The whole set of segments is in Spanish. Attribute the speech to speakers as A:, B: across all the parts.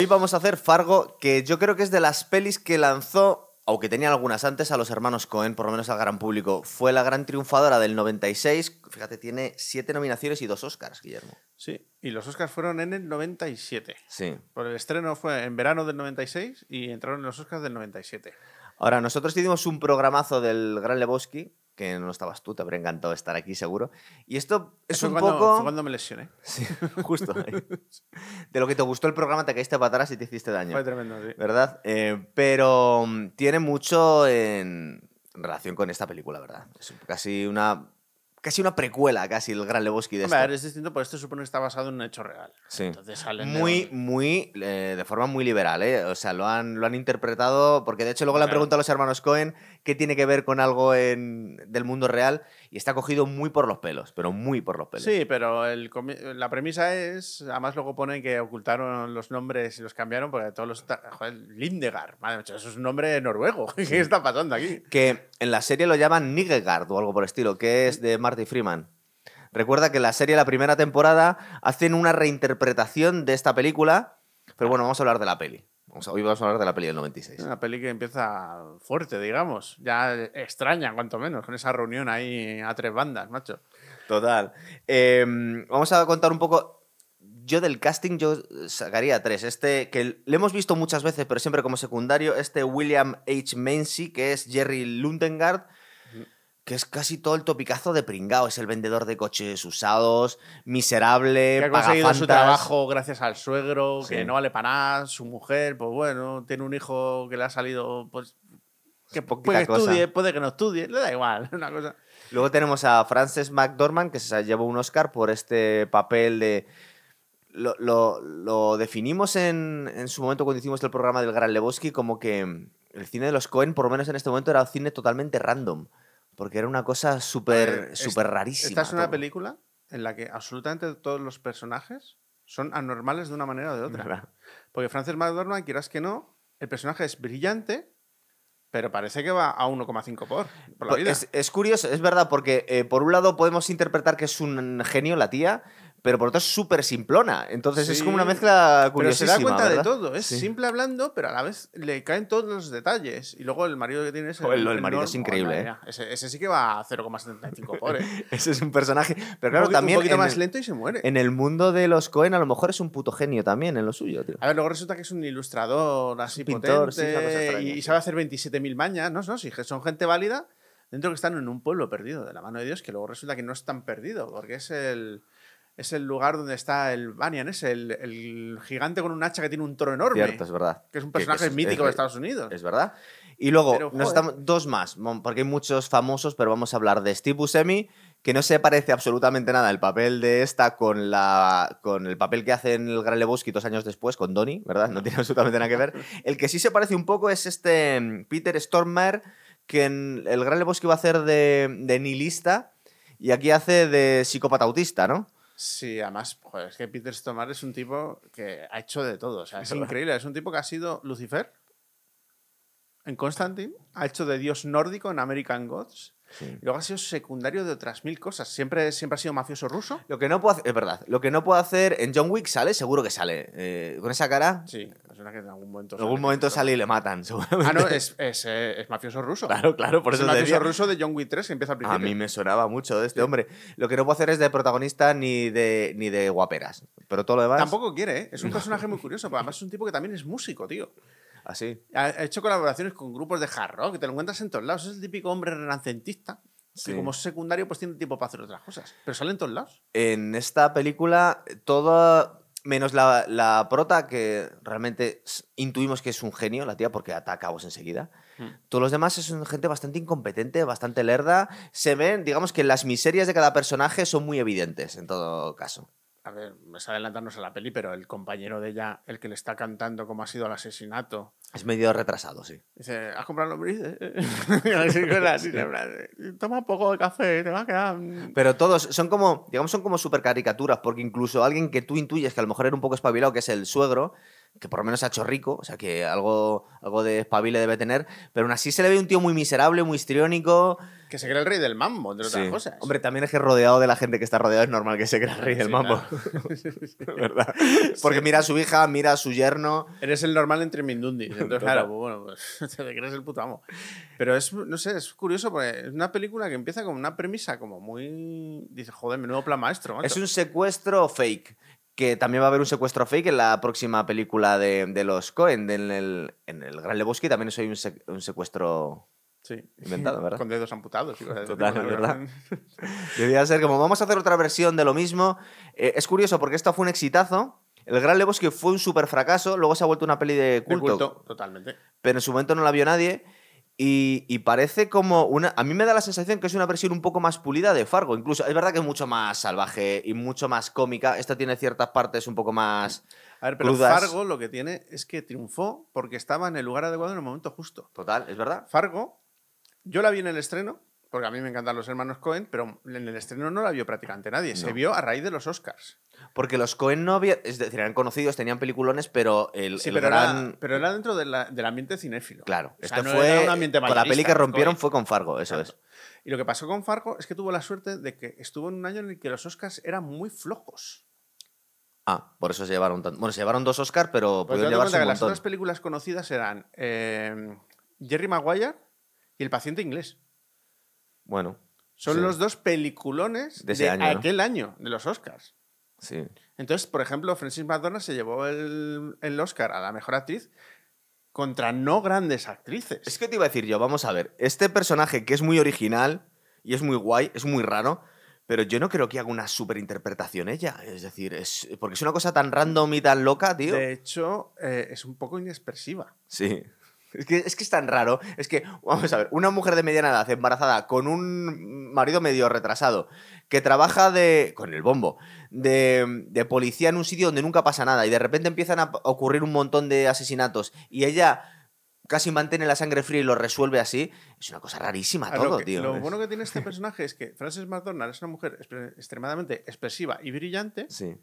A: Hoy vamos a hacer Fargo, que yo creo que es de las pelis que lanzó, aunque tenía algunas antes, a los hermanos Cohen, por lo menos al gran público. Fue la gran triunfadora del 96. Fíjate, tiene siete nominaciones y dos Oscars, Guillermo.
B: Sí, y los Oscars fueron en el 97.
A: Sí.
B: Por el estreno fue en verano del 96 y entraron en los Oscars del 97.
A: Ahora, nosotros hicimos un programazo del Gran Lebowski, que no estabas tú, te habría encantado estar aquí seguro. Y esto es
B: Fue
A: un
B: cuando,
A: poco...
B: fue cuando me lesioné.
A: Sí, justo. ahí. De lo que te gustó el programa, te caíste para atrás y te hiciste daño.
B: Fue tremendo, sí.
A: ¿Verdad? Eh, pero mm, tiene mucho en relación con esta película, ¿verdad? Es casi una, casi una precuela, casi, el Gran Lebowski de
B: Hombre, ver, es distinto, porque esto supone que está basado en un hecho real.
A: Sí.
B: Entonces salen de
A: Muy, muy, eh, de forma muy liberal, ¿eh? O sea, lo han, lo han interpretado, porque de hecho luego le han preguntado a los hermanos Cohen qué tiene que ver con algo en, del mundo real y está cogido muy por los pelos, pero muy por los pelos.
B: Sí, pero el la premisa es, además luego pone que ocultaron los nombres y los cambiaron porque todos los... Joder, Lindegard, madre mía, eso es un nombre noruego. ¿Qué está pasando aquí?
A: Que en la serie lo llaman Nigegard o algo por el estilo, que es de Marty Freeman. Recuerda que en la serie, la primera temporada, hacen una reinterpretación de esta película, pero bueno, vamos a hablar de la peli. Hoy vamos a hablar de la peli del 96.
B: Es una peli que empieza fuerte, digamos. Ya extraña, cuanto menos, con esa reunión ahí a tres bandas, macho.
A: Total. Eh, vamos a contar un poco. Yo del casting yo sacaría tres. Este que le hemos visto muchas veces, pero siempre como secundario. Este William H. Macy, que es Jerry Lundengard, que es casi todo el topicazo de pringao. Es el vendedor de coches usados, miserable,
B: Que ha conseguido su trabajo gracias al suegro,
A: Sí.
B: que no vale para nada, su mujer, pues bueno, tiene un hijo que le ha salido, pues... Que
A: Poquita
B: puede que
A: cosa.
B: estudie, puede que no estudie, le da igual, una cosa...
A: Luego tenemos a Frances McDormand, que se llevó un Oscar por este papel de. Lo, lo- lo definimos en, en su momento cuando hicimos el programa del Gran Lebowski como que el cine de los Cohen, por lo menos en este momento, era un cine totalmente random. Porque era una cosa súper
B: es-
A: súper rarísima.
B: Esta es una
A: todo.
B: película en la que absolutamente todos los personajes son anormales de una manera o de otra.
A: ¿Verdad?
B: Porque Frances McDormand, quieras que no, el personaje es brillante, pero parece que va a 1,5 por, por la vida.
A: Pues Es, es curioso, es verdad, porque eh, por un lado podemos interpretar que es un genio la tía, pero por otro es súper simplona. Entonces es como una mezcla
B: Pero se
A: curiosísima.
B: da cuenta de todo. Es
A: Sí.
B: simple hablando, pero a la vez le caen todos los detalles. Y luego el marido que tiene es
A: lo del marido es increíble, ¿eh?
B: Ese, ese sí que va a 0,75 por, ¿eh?
A: Ese es un personaje. Pero
B: Un
A: claro, también.
B: Un poquito más
A: el-
B: lento y se muere.
A: En el mundo de los Cohen, a lo mejor es un puto genio también en lo suyo, tío.
B: A ver, luego resulta que es un ilustrador así
A: pintor,
B: potente y, sabe hacer 27.000 mañas, ¿no? no que son gente válida dentro que están en un pueblo perdido de la mano de Dios, que luego resulta que no es tan perdido, porque es el, es el lugar donde está el Banyan, es el, el gigante con un hacha que tiene un toro enorme,
A: Cierto, es verdad.
B: que es un
A: Que- que
B: personaje
A: es-
B: mítico
A: es-
B: de Estados Unidos.
A: Es verdad. Y luego,
B: Pero,
A: nos estamos, dos más, porque hay muchos famosos, pero vamos a hablar de Steve Buscemi, que no se parece absolutamente nada el papel de esta con, la, con el papel que hace en el Gran Lebowski dos años después, con Donnie, ¿verdad? No tiene absolutamente nada que ver. El que sí se parece un poco es este mm, Peter Stormare, que en el Gran Lebowski va a hacer de, de nihilista y aquí hace de psicópata autista, ¿no?
B: Sí, además, joder, es que Peter Stormare es un tipo que ha hecho de todo. O sea, es increíble. Es un tipo que ha sido Lucifer en Constantine, ha hecho de dios nórdico en American Gods. Y luego ha sido secundario de otras mil cosas. Siempre, siempre ha sido mafioso ruso.
A: Lo que no puedo hacer, es verdad, lo que no puedo hacer en John Wick sale, seguro que sale. Eh, con esa cara,
B: Sí, es verdad que en algún momento.
A: en algún
B: sale,
A: momento
B: pero-
A: sale y le matan, seguramente.
B: Ah, no, es, es, eh, es mafioso ruso.
A: Claro, claro, por
B: es
A: eso te
B: mafioso ruso de John Wick 3 que empieza al principio.
A: A mí me sonaba mucho de este
B: Sí.
A: hombre. Lo que no puedo hacer es de protagonista ni de, ni de guaperas. Pero todo lo demás.
B: Tampoco quiere, ¿eh? Es un personaje muy curioso, pero además es un tipo que también es músico, tío.
A: Así.
B: Ha hecho colaboraciones con grupos de hard rock, que te lo encuentras en todos lados. Es el típico hombre renacentista,
A: Sí.
B: que como es secundario, pues tiene tiempo para hacer otras cosas. Pero sale en todos lados.
A: En esta película, todo. Menos la, la prota, que realmente intuimos que es un genio, la tía, porque ata a cabos enseguida.
B: Hmm.
A: Todos los demás son gente bastante incompetente, bastante lerda. Se ven, digamos que las miserias de cada personaje son muy evidentes, en todo caso.
B: A ver, es adelantarnos a la peli, pero el compañero de ella, el que le está cantando cómo ha sido el asesinato,
A: Es medio retrasado, sí.
B: dice, ¿has comprado plan, Toma un poco de café, te va a quedar... mm".
A: Pero todos son como, digamos, son como super caricaturas, porque incluso alguien que tú intuyes que a lo mejor era un poco espabilado, que es el suegro, que por lo menos se ha hecho rico, o sea que algo, algo de espabile debe tener, pero aún así se le ve un tío muy miserable, muy histriónico,
B: Que se cree el rey del mambo, entre otras
A: Sí.
B: cosas.
A: Hombre, también es que rodeado de la gente que está rodeado es normal que se crea el rey del
B: Sí,
A: mambo. ¿Verdad? Porque mira a su hija, mira a su yerno.
B: Eres el normal entre Mindundis. Entonces, claro, pues bueno, pues te crees el puto amo. Pero es, no sé, es curioso porque es una película que empieza con una premisa como muy. Dices, joder, menudo plan maestro. macho".
A: Es un secuestro fake. Que también va a haber un secuestro fake en la próxima película de, de los Cohen. En el, en el Gran Lebowski también soy un, sec- un secuestro.
B: Sí.
A: inventado, ¿verdad?
B: Con dedos amputados. de
A: Total,
B: ¿no?
A: verdad. Debía ser como vamos a hacer otra versión de lo mismo. Eh, es curioso porque esto fue un exitazo. El Gran Lebowski fue un súper fracaso. Luego se ha vuelto una peli de
B: De
A: culto,
B: culto, totalmente.
A: pero en su momento no la vio nadie. Y, y parece como una. A mí me da la sensación que es una versión un poco más pulida de Fargo. Incluso es verdad que es mucho más salvaje y mucho más cómica. Esta tiene ciertas partes un poco más.
B: A ver, pero
A: Crudas.
B: Fargo lo que tiene es que triunfó porque estaba en el lugar adecuado en el momento justo.
A: Total, ¿es verdad?
B: Fargo, yo la vi en el estreno, porque a mí me encantan los hermanos Cohen, pero en el estreno no la vio prácticamente nadie. Se vio a raíz de los Oscars.
A: Porque los Cohen no había. Es decir, eran conocidos, tenían peliculones, pero el,
B: Sí,
A: el
B: pero,
A: gran.
B: era, pero era dentro de la- del ambiente cinéfilo.
A: Claro,
B: O sea,
A: este
B: no
A: fue.
B: un ambiente
A: con la peli que rompieron
B: Cohen.
A: fue con Fargo, eso
B: Exacto.
A: es.
B: Y lo que pasó con Fargo es que tuvo la suerte de que estuvo en un año en el que los Oscars eran muy flojos.
A: Ah, por eso se llevaron tan- Bueno, se llevaron dos Oscars, pero
B: Porque
A: pudieron llevarse un
B: que las
A: montón.
B: otras películas conocidas eran eh, Jerry Maguire y El paciente inglés.
A: Bueno,
B: Son
A: Sí.
B: los dos peliculones
A: De
B: aquel año, de los Oscars.
A: sí.
B: Entonces, por ejemplo, Francis McDormand se llevó el, el Oscar a la mejor actriz contra no grandes actrices.
A: Es que te iba a decir yo, vamos a ver, este personaje que es muy original y es muy guay, es muy raro, pero yo no creo que haga una superinterpretación ella. Es decir, es porque es una cosa tan random y tan loca, tío.
B: De hecho, eh, es un poco inexpresiva.
A: Sí. Es que, es que es tan raro. Es que, vamos a ver, una mujer de mediana edad embarazada con un marido medio retrasado que trabaja de. con el bombo. De, de policía en un sitio donde nunca pasa nada y de repente empiezan a ocurrir un montón de asesinatos y ella casi mantiene la sangre fría y lo resuelve así. Es una cosa rarísima
B: lo
A: todo,
B: que-
A: tío.
B: Lo bueno que tiene este personaje es que Frances McDormand es una mujer extremadamente expresiva y brillante
A: Sí.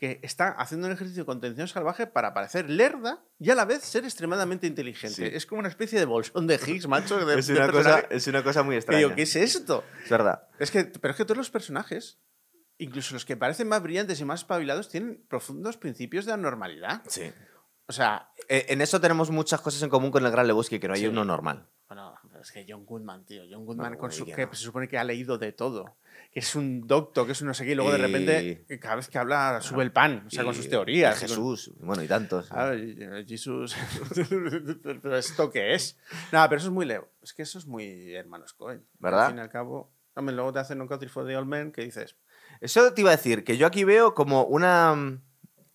B: Que está haciendo un ejercicio de contención salvaje para parecer lerda y a la vez ser extremadamente inteligente.
A: Sí.
B: Es como una especie de bolsón de Higgs, macho. de-
A: Es
B: de
A: una, cosa,
B: personaje.
A: es una cosa muy extraña.
B: digo, ¿qué es esto?
A: Es verdad.
B: Es que, pero es que todos los personajes, incluso los que parecen más brillantes y más espabilados, tienen profundos principios de anormalidad.
A: Sí.
B: O sea,
A: Eh, En eso tenemos muchas cosas en común con el Gran Lebowski, que no hay
B: Sí.
A: uno normal.
B: bueno, es que John Goodman, tío, John Goodman,
A: No,
B: con su-
A: que no.
B: se supone que ha leído de todo, que es un doctor, que es un no sé qué, y luego de repente, cada vez que habla, sube el pan, o sea, con sus teorías.
A: y
B: con-
A: Jesús, bueno, y tantos.
B: Ah, Jesús. pero esto qué es. Nada, pero eso es muy leo. Es que eso es muy hermanos Cohen.
A: ¿Verdad?
B: Al fin y al cabo. Hombre, luego te hacen un country for the old men que dices.
A: Eso te iba a decir, que yo aquí veo como una.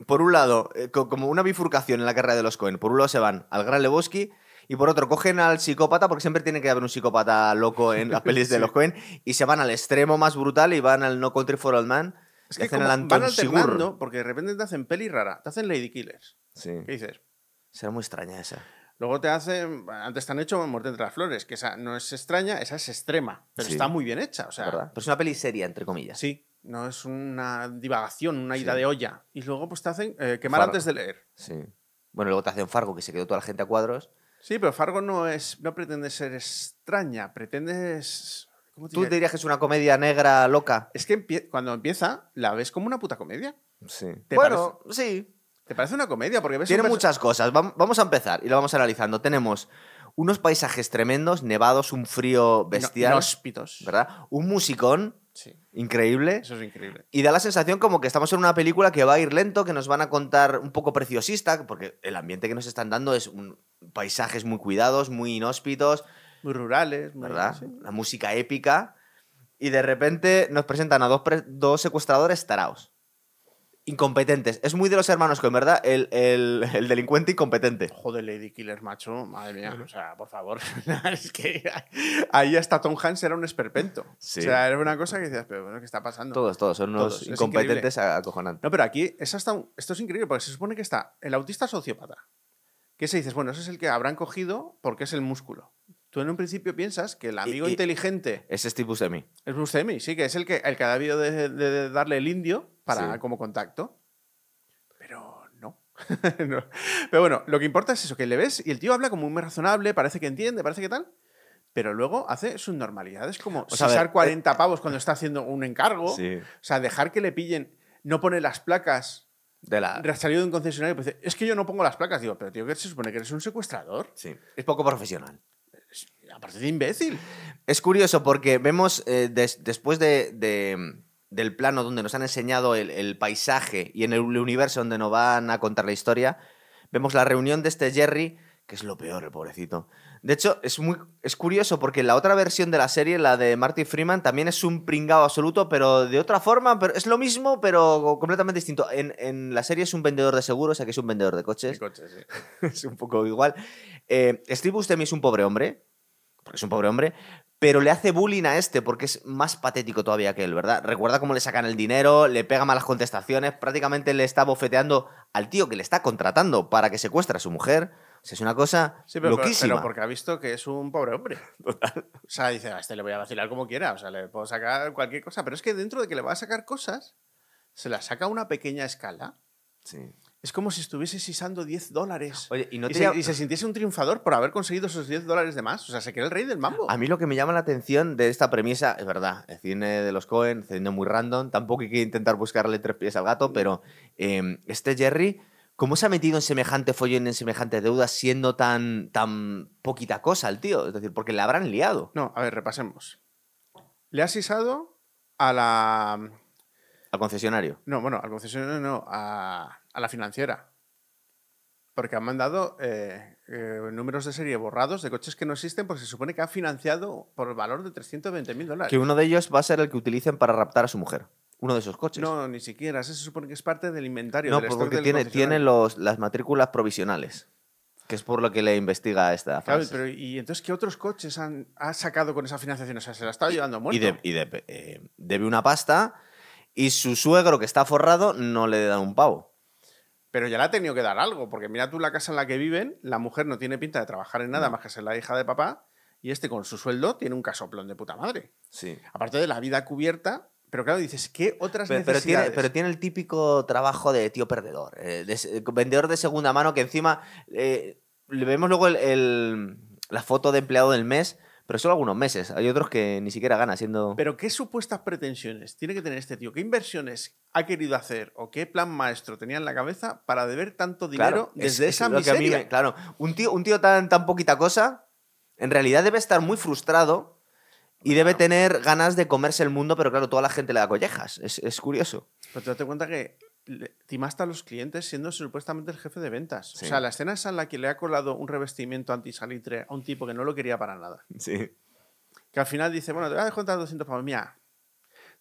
A: Por un lado, eh, co- como una bifurcación en la carrera de los Cohen. Por un lado se van al Gran Lebowski y por otro cogen al psicópata, porque siempre tiene que haber un psicópata loco en las pelis de los Cohen, y se van al extremo más brutal y van al No Country for Old Man.
B: Es que
A: hacen el Anton
B: van
A: Sigur.
B: alternando, porque de repente te hacen peli rara, te hacen Lady Killers.
A: Sí.
B: ¿Qué dices?
A: Será muy extraña esa.
B: Luego te hacen, antes te han hecho Muerte entre las flores, que esa no es extraña, esa es extrema, pero
A: Sí.
B: está muy bien hecha, o sea,
A: ¿verdad? Pero es una peli seria, entre comillas.
B: sí, no es una divagación, una ida
A: Sí.
B: de olla. Y luego pues te hacen eh, quemar
A: Fargo.
B: antes de leer.
A: Sí. Bueno, luego te hacen Fargo, que se quedó toda la gente a cuadros.
B: Sí, pero Fargo no es, no pretende ser extraña, pretende es- ¿cómo te
A: ¿Tú
B: diré?
A: dirías que es una comedia negra loca?
B: Es que empie- cuando empieza la ves como una puta comedia.
A: Sí.
B: ¿Te
A: Bueno, sí.
B: ¿Te parece una comedia? Porque ves
A: Tiene muchas cosas. Vam- Vamos a empezar y lo vamos analizando. Tenemos unos paisajes tremendos, nevados, un frío
B: no-
A: bestial,
B: inhóspitos.
A: ¿verdad? Un musicón
B: Sí,
A: increíble.
B: eso es increíble.
A: Y da la sensación como que estamos en una película que va a ir lento, que nos van a contar un poco preciosista, porque el ambiente que nos están dando es un paisajes muy cuidados, muy inhóspitos,
B: Muy rurales, muy-
A: ¿verdad?
B: sí.
A: La música épica. Y de repente nos presentan a dos, dos secuestradores taraos. Incompetentes. Es muy de los hermanos con verdad, el, el- el delincuente incompetente.
B: Joder, Lady Killer, macho. Madre mía. O sea, por favor. es que ahí hasta Tom Hanks era un esperpento.
A: Sí.
B: O sea, era una cosa que decías, pero bueno, ¿qué está pasando?
A: Todos, todos, son unos
B: Todos,
A: incompetentes acojonantes.
B: No, pero aquí es hasta un- esto es increíble porque se supone que está el autista sociópata. Que se dices, bueno, ese es el que habrán cogido porque es el músculo. Tú en un principio piensas que el amigo
A: y-
B: inteligente
A: Es Steve Buscemi.
B: es Bruce Emi, sí, que es el que, el que ha debido de, de darle el indio para,
A: Sí.
B: como contacto. Pero no. No. Pero bueno, lo que importa es eso, que le ves y el tío habla como muy razonable, parece que entiende, parece que tal. pero luego hace sus normalidades como
A: O sea, ver,
B: 40 pavos cuando está haciendo un encargo.
A: Sí.
B: O sea, dejar que le pillen, no pone las placas.
A: De la...
B: Salió de un concesionario y dice, es que yo no pongo las placas. Digo, pero tío, que se supone que eres un secuestrador.
A: Sí. Es poco profesional.
B: Aparte de imbécil.
A: Es curioso porque vemos eh, des- después de, de- del plano donde nos han enseñado el, el paisaje y en el universo donde nos van a contar la historia, vemos la reunión de este Jerry, que es lo peor, el pobrecito. De hecho, es, muy, es curioso porque la otra versión de la serie, la de Marty Freeman, también es un pringao absoluto, pero de otra forma, pero es lo mismo, pero completamente distinto. En, en la serie es un vendedor de seguros, aquí es un vendedor de coches
B: sí.
A: es un poco igual. Eh, Steve Buscemi es un pobre hombre, porque es un pobre hombre, pero le hace bullying a este porque es más patético todavía que él, ¿verdad? Recuerda cómo le sacan el dinero, le pega malas contestaciones, prácticamente le está bofeteando al tío que le está contratando para que secuestre a su mujer. O sea, es una cosa
B: Sí, pero,
A: loquísima.
B: pero porque ha visto que es un pobre hombre. O sea, dice, a este le voy a vacilar como quiera. O sea, le puedo sacar cualquier cosa. Pero es que dentro de que le va a sacar cosas, se la saca a una pequeña escala.
A: Sí.
B: Es como si estuviese sisando 10 dólares.
A: Oye, y no
B: y, se,
A: llama-
B: y se sintiese un triunfador por haber conseguido esos 10 dólares de más. O sea, se cree el rey del mambo.
A: A mí lo que me llama la atención de esta premisa, es verdad, el cine de los Cohen, cine muy random, tampoco hay que intentar buscarle tres pies al gato, pero eh, este Jerry, ¿cómo se ha metido en semejante follón, en semejante deuda, siendo tan, tan poquita cosa el tío? Es decir, porque le habrán liado
B: No, a ver, repasemos. Le ha sisado a la.
A: al concesionario.
B: No, bueno, al concesionario no, a, a la financiera. Porque han mandado eh, eh, números de serie borrados de coches que no existen porque se supone que ha financiado por el valor de 320 mil dólares.
A: Que uno de ellos va a ser el que utilicen para raptar a su mujer. Uno de esos coches.
B: No, ni siquiera. Ese se supone que es parte del inventario.
A: No,
B: del stock
A: porque tiene, tiene los, las matrículas provisionales, que es por lo que le investiga esta
B: Claro,
A: frase.
B: pero ¿y entonces qué otros coches han, ha sacado con esa financiación? O sea, se la estado llevando muerto.
A: y, de- y de- eh, debe una pasta y su suegro que está forrado no le da un pavo.
B: Pero ya le ha tenido que dar algo, porque mira tú la casa en la que viven, la mujer no tiene pinta de trabajar en nada más que ser la hija de papá, y este con su sueldo tiene un casoplón de puta madre.
A: Sí.
B: Aparte de la vida cubierta, pero claro, dices, ¿qué otras
A: Pero, pero tiene,
B: necesidades?
A: pero tiene el típico trabajo de tío perdedor, eh, de vendedor de segunda mano que encima eh, le vemos luego el- el- la foto de empleado del mes, pero solo algunos meses. Hay otros que ni siquiera gana siendo...
B: Pero ¿qué supuestas pretensiones tiene que tener este tío? ¿Qué inversiones ha querido hacer o qué plan maestro tenía en la cabeza para deber tanto dinero
A: es-
B: desde
A: es
B: esa
A: lo que a mí
B: miseria?
A: me- claro, un tío, un tío tan, tan poquita cosa, en realidad debe estar muy frustrado y debe
B: Claro.
A: tener ganas de comerse el mundo, pero claro, toda la gente le da collejas. Es, es curioso.
B: Pero te das cuenta que timaste a los clientes siendo supuestamente el jefe de ventas.
A: Sí.
B: O sea, la escena esa en la que le ha colado un revestimiento antisalitre a un tipo que no lo quería para nada.
A: Sí.
B: Que al final dice, bueno, te voy a descontar 200 pavos. Mira,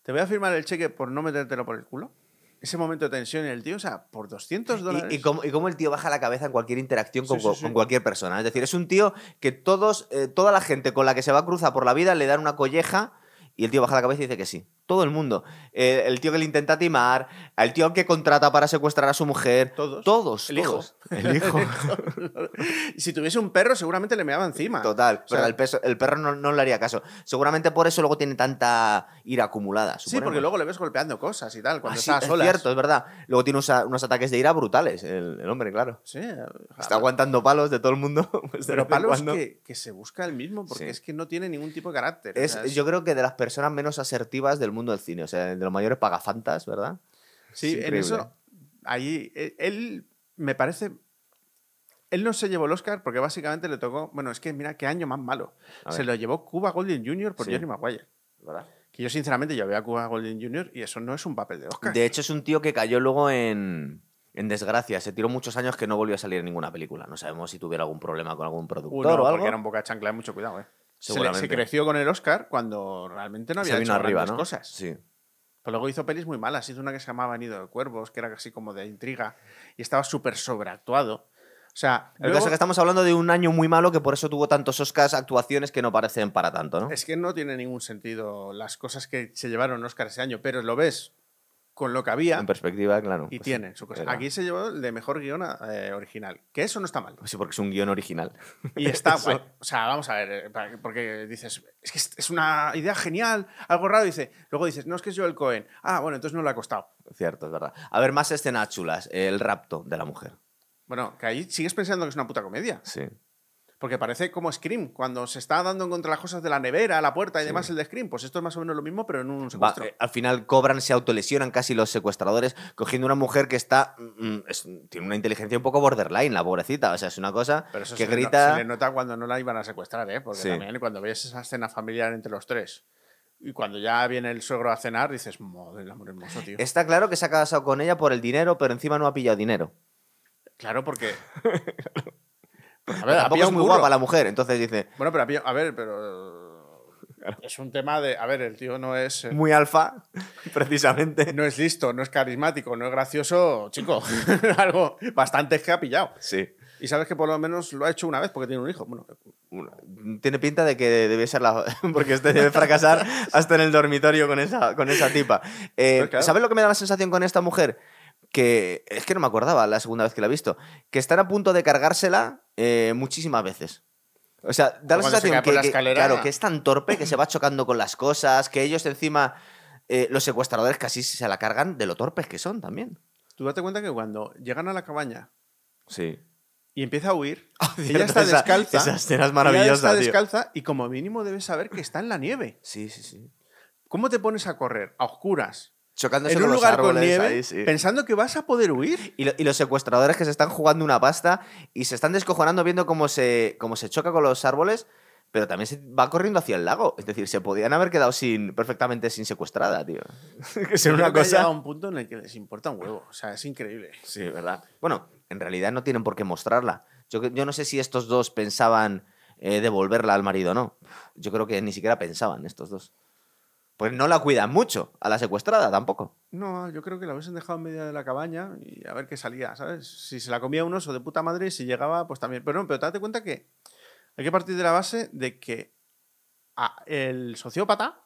B: te voy a firmar el cheque por no metértelo por el culo. Ese momento de tensión en el tío, o sea, por 200 dólares.
A: Y, y cómo, y cómo el tío baja la cabeza en cualquier interacción con,
B: Sí, sí, sí.
A: con cualquier persona. Es decir, es un tío que todos, eh, toda la gente con la que se va a cruzar por la vida le dan una colleja y el tío baja la cabeza y dice que sí. Todo el mundo. Eh, el tío que le intenta timar, el tío que contrata para secuestrar a su mujer.
B: Todos.
A: Todos.
B: El hijo.
A: todos. El hijo.
B: si tuviese un perro, seguramente le meaba encima.
A: Total.
B: O sea,
A: pero el, peso- el perro no, no le haría caso. Seguramente por eso luego tiene tanta ira acumulada.
B: Sí,
A: suponemos.
B: porque luego le ves golpeando cosas y tal, cuando
A: Ah, sí,
B: está a
A: es cierto, es verdad. Luego tiene usa- unos ataques de ira brutales, el, el hombre, claro.
B: Sí,
A: Está aguantando palos de todo el mundo. pues,
B: Pero palos que, que se busca el mismo, porque
A: Sí.
B: es que no tiene ningún tipo de carácter. o
A: Es,
B: sea, es-
A: yo creo que de las personas menos asertivas del mundo del cine, o sea, de los mayores pagafantas, ¿verdad?
B: Sí,
A: Es
B: en eso, ahí, él, él me parece... Él no se llevó el Oscar porque básicamente le tocó... Bueno, es que mira qué año más malo. Se lo llevó Cuba Golden Jr. por
A: Sí.
B: Jerry Maguire.
A: ¿verdad?
B: Que yo sinceramente yo veo a Cuba Golden Jr. y eso no es un papel de Oscar.
A: De hecho, es un tío que cayó luego en, en desgracia. Se tiró muchos años que no volvió a salir en ninguna película. No sabemos si tuviera algún problema con algún productor
B: no,
A: o algo.
B: porque era un boca chancla, mucho cuidado, eh. Se, le-
A: Seguramente.
B: se creció con el Oscar cuando realmente no había
A: Se vino
B: hecho
A: arriba,
B: grandes
A: ¿no?
B: cosas.
A: Sí.
B: Pero luego hizo pelis muy malas. Hizo una que se llamaba Nido de Cuervos, que era casi como de intriga. Y estaba súper sobreactuado. O sea,
A: El
B: luego-
A: caso es que estamos hablando de un año muy malo que por eso tuvo tantos Oscars, actuaciones que no parecen para tanto, ¿no?
B: es que no tiene ningún sentido las cosas que se llevaron Oscar ese año. Pero lo ves con lo que había
A: En perspectiva, claro.
B: y
A: pues
B: tiene
A: sí,
B: su cosa.
A: era.
B: Aquí se llevó el de mejor guion eh, original. Que eso no está mal.
A: Pues sí, porque es un guion original.
B: Y está guay. O sea, vamos a ver, eh, porque dices, es que es- es una idea genial, algo raro, dice. Luego dices, no es que es Joel Cohen. Ah, bueno, entonces no le ha costado.
A: Cierto, es verdad. A ver, más escenas chulas. El rapto de la mujer.
B: Bueno, que ahí sigues pensando que es una puta comedia.
A: Sí.
B: Porque parece como Scream, cuando se está dando contra las cosas de la nevera, la puerta y demás el de Scream. Pues esto es más o menos lo mismo, pero en un
A: Va,
B: secuestro.
A: eh, al final cobran, se autolesionan casi los secuestradores, cogiendo una mujer que está. mm, es- tiene una inteligencia un poco borderline, la pobrecita. O sea, es una cosa
B: Pero eso
A: que
B: se, no-
A: grita.
B: se le nota cuando no la iban a secuestrar, ¿eh? Porque
A: Sí.
B: también cuando ves esa escena familiar entre los tres y cuando ya viene el suegro a cenar, dices, madre del amor hermoso, tío.
A: Está claro que se ha casado con ella por el dinero, pero encima no ha pillado dinero.
B: Claro, porque. A ver,
A: Tampoco es muy guapa la mujer, entonces dice.
B: Bueno, pero pillado- a ver, pero. Es un tema de. A ver, el tío no es. eh,
A: Muy alfa, precisamente.
B: No es listo, no es carismático, no es gracioso, chico. Algo bastante que ha pillado.
A: Sí.
B: Y sabes que por lo menos lo ha hecho una vez porque tiene un hijo. Bueno,
A: Tiene pinta de que debe ser la. Porque este debe fracasar hasta en el dormitorio con esa, con esa tipa. Eh,
B: Pues claro.
A: ¿Sabes lo que me da la sensación con esta mujer? Que es que no me acordaba la segunda vez que la he visto. Que están a punto de cargársela eh, muchísimas veces. O sea, da la
B: se
A: sensación que,
B: la
A: que-
B: escalera-
A: claro, que es tan torpe que se va chocando con las cosas, que ellos encima, eh, los secuestradores casi se la cargan de lo torpes que son también.
B: tú date cuenta que cuando llegan a la cabaña
A: Sí.
B: y empieza a huir, ella
A: Cierto,
B: está
A: esa-
B: descalza.
A: Esa escena es
B: ella
A: maravillosa,
B: está
A: tío.
B: descalza y como mínimo debes saber que está en la nieve.
A: Sí, sí, sí.
B: ¿Cómo te pones a correr a oscuras
A: Chocándose
B: en
A: con
B: un
A: los
B: lugar con
A: árboles
B: nieve
A: ahí, sí.
B: pensando que vas a poder huir?
A: Y, lo- y los secuestradores que se están jugando una pasta y se están descojonando viendo cómo se, cómo se choca con los árboles, pero también se va corriendo hacia el lago. Es decir, se podían haber quedado sin, perfectamente sin secuestrada, tío. que es una
B: llegado a
A: cosa.
B: un punto en el que les importa un huevo. O sea, es increíble.
A: Sí, ¿verdad? Bueno, en realidad no tienen por qué mostrarla. Yo, yo no sé si estos dos pensaban eh, devolverla al marido o no. Yo creo que ni siquiera pensaban estos dos. Pues no la cuidan mucho a la secuestrada tampoco.
B: No, yo creo que la hubiesen dejado en medio de la cabaña y a ver qué salía, ¿sabes? Si se la comía un oso de puta madre y si llegaba, pues también. Pero no, pero date cuenta que hay que partir de la base de que el sociópata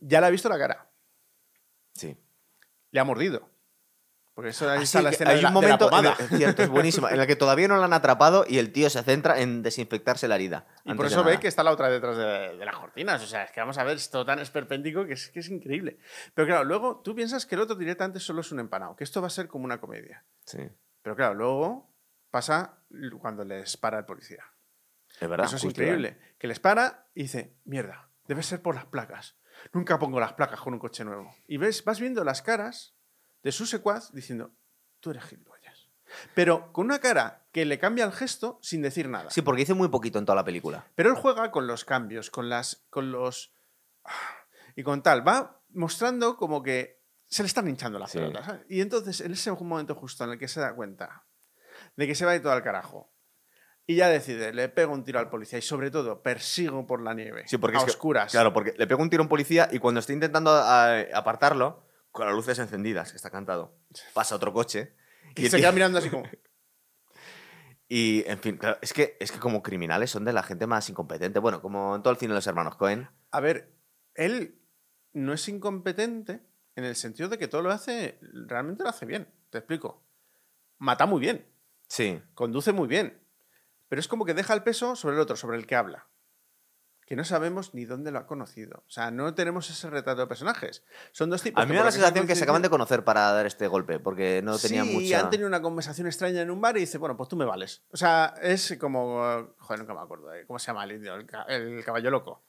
B: ya le ha visto la cara,
A: Sí.
B: le ha mordido. Porque eso ahí
A: Ah,
B: está la escena
A: hay
B: de la,
A: un
B: de la
A: momento, en
B: pomada.
A: es cierto, es buenísima, en el que todavía no la han atrapado y el tío se centra en desinfectarse la herida.
B: Y por eso ve que está la otra detrás de, de las cortinas. O sea, es que vamos a ver, esto tan esperpéntico que es, que es increíble. Pero claro, luego tú piensas que el otro directamente solo es un empanado, que esto va a ser como una comedia.
A: Sí,
B: Pero claro, luego pasa cuando les para el policía.
A: es verdad.
B: Eso es increíble. Que les para y dice, mierda, debe ser por las placas. Nunca pongo las placas con un coche nuevo. Y ves, vas viendo las caras de su secuaz diciendo, tú eres gilipollas. Pero con una cara que le cambia el gesto sin decir nada.
A: Sí, porque dice muy poquito en toda la película.
B: Pero él juega con los cambios, con las. con los. Y con tal. Va mostrando como que se le están hinchando las
A: Sí.
B: pelotas. ¿sabes? Y entonces, en ese momento justo en el que se da cuenta de que se va de todo al carajo. Y ya decide, le pego un tiro al policía y sobre todo persigo por la nieve.
A: Sí, porque
B: a
A: es que-
B: oscuras.
A: Claro, porque le pega un tiro a un policía y cuando está intentando a- apartarlo, con las luces encendidas, que está cantado, pasa otro coche.
B: Y se queda mirando así como.
A: Y, en fin, claro, es que, es que como criminales son de la gente más incompetente. Bueno, como en todo el cine de los hermanos Cohen.
B: A ver, él no es incompetente en el sentido de que todo lo hace, realmente lo hace bien. Te explico. Mata muy bien.
A: Sí.
B: conduce muy bien, pero es como que deja el peso sobre el otro, sobre el que habla. Que no sabemos ni dónde lo ha conocido. O sea, no tenemos ese retrato de personajes. Son dos tipos.
A: A mí me da la sensación que se acaban de conocer para dar este golpe, porque no tenían
B: sí,
A: mucha...
B: han tenido una conversación extraña en un bar y dice, bueno, pues tú me vales. O sea, es como... Joder, nunca me acuerdo. ¿Cómo se llama el indio? El, ca- el caballo loco.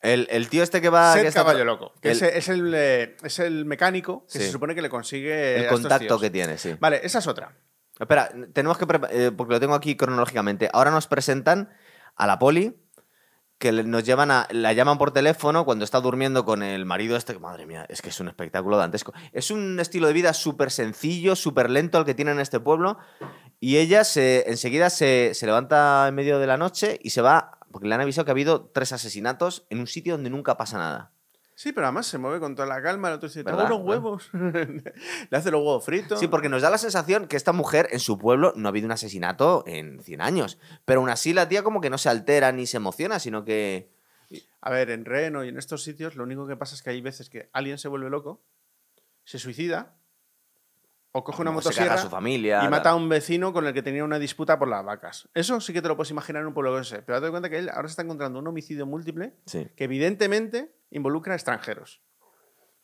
A: El, el tío este que va...
B: Seth
A: que está-
B: caballo loco. Que
A: el-
B: es, es el, eh, es el mecánico que
A: Sí.
B: se supone que le consigue...
A: El
B: a estos
A: contacto
B: tíos.
A: que tiene, sí.
B: Vale, esa es otra.
A: Espera, tenemos que... eh, porque lo tengo aquí cronológicamente. Ahora nos presentan a la poli, que nos llevan a... La llaman por teléfono cuando está durmiendo con el marido este... Madre mía, es que es un espectáculo dantesco. Es un estilo de vida súper sencillo, súper lento el que tiene en este pueblo. Y ella se, enseguida se, se levanta en medio de la noche y se va... Porque le han avisado que ha habido tres asesinatos en un sitio donde nunca pasa nada.
B: Sí, pero además se mueve con toda la calma. El otro dice, tengo
A: ¿Verdad?
B: unos huevos. Le hace los huevos fritos.
A: Sí, porque nos da la sensación que esta mujer en su pueblo no ha habido un asesinato en 100 años. Pero aún así la tía como que no se altera ni se emociona, sino que...
B: A ver, en Reno y en estos sitios lo único que pasa es que hay veces que alguien se vuelve loco, se suicida o coge una
A: carga
B: motosierra
A: a su familia.
B: y mata a un vecino con el que tenía una disputa por las vacas. Eso sí que te lo puedes imaginar en un pueblo ese. Pero date cuenta que él ahora se está encontrando un homicidio múltiple
A: Sí.
B: que evidentemente involucra a extranjeros.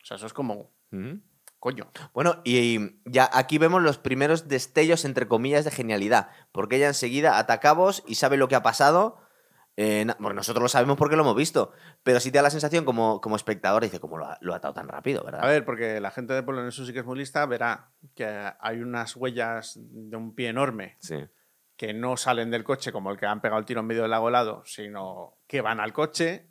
B: O sea, eso es como
A: Ujú.
B: Coño.
A: Bueno, y ya aquí vemos los primeros destellos, entre comillas, de genialidad. Porque ella enseguida ataca a vos y sabe lo que ha pasado. Eh, bueno, nosotros lo sabemos porque lo hemos visto. Pero sí te da la sensación como, como espectador, dice, ¿cómo lo ha, lo ha atado tan rápido, verdad?
B: A ver, porque la gente de pueblo eso sí que es muy lista, verá que hay unas huellas de un pie enorme
A: Sí.
B: que no salen del coche como el que han pegado el tiro en medio del lago helado, sino que van al coche.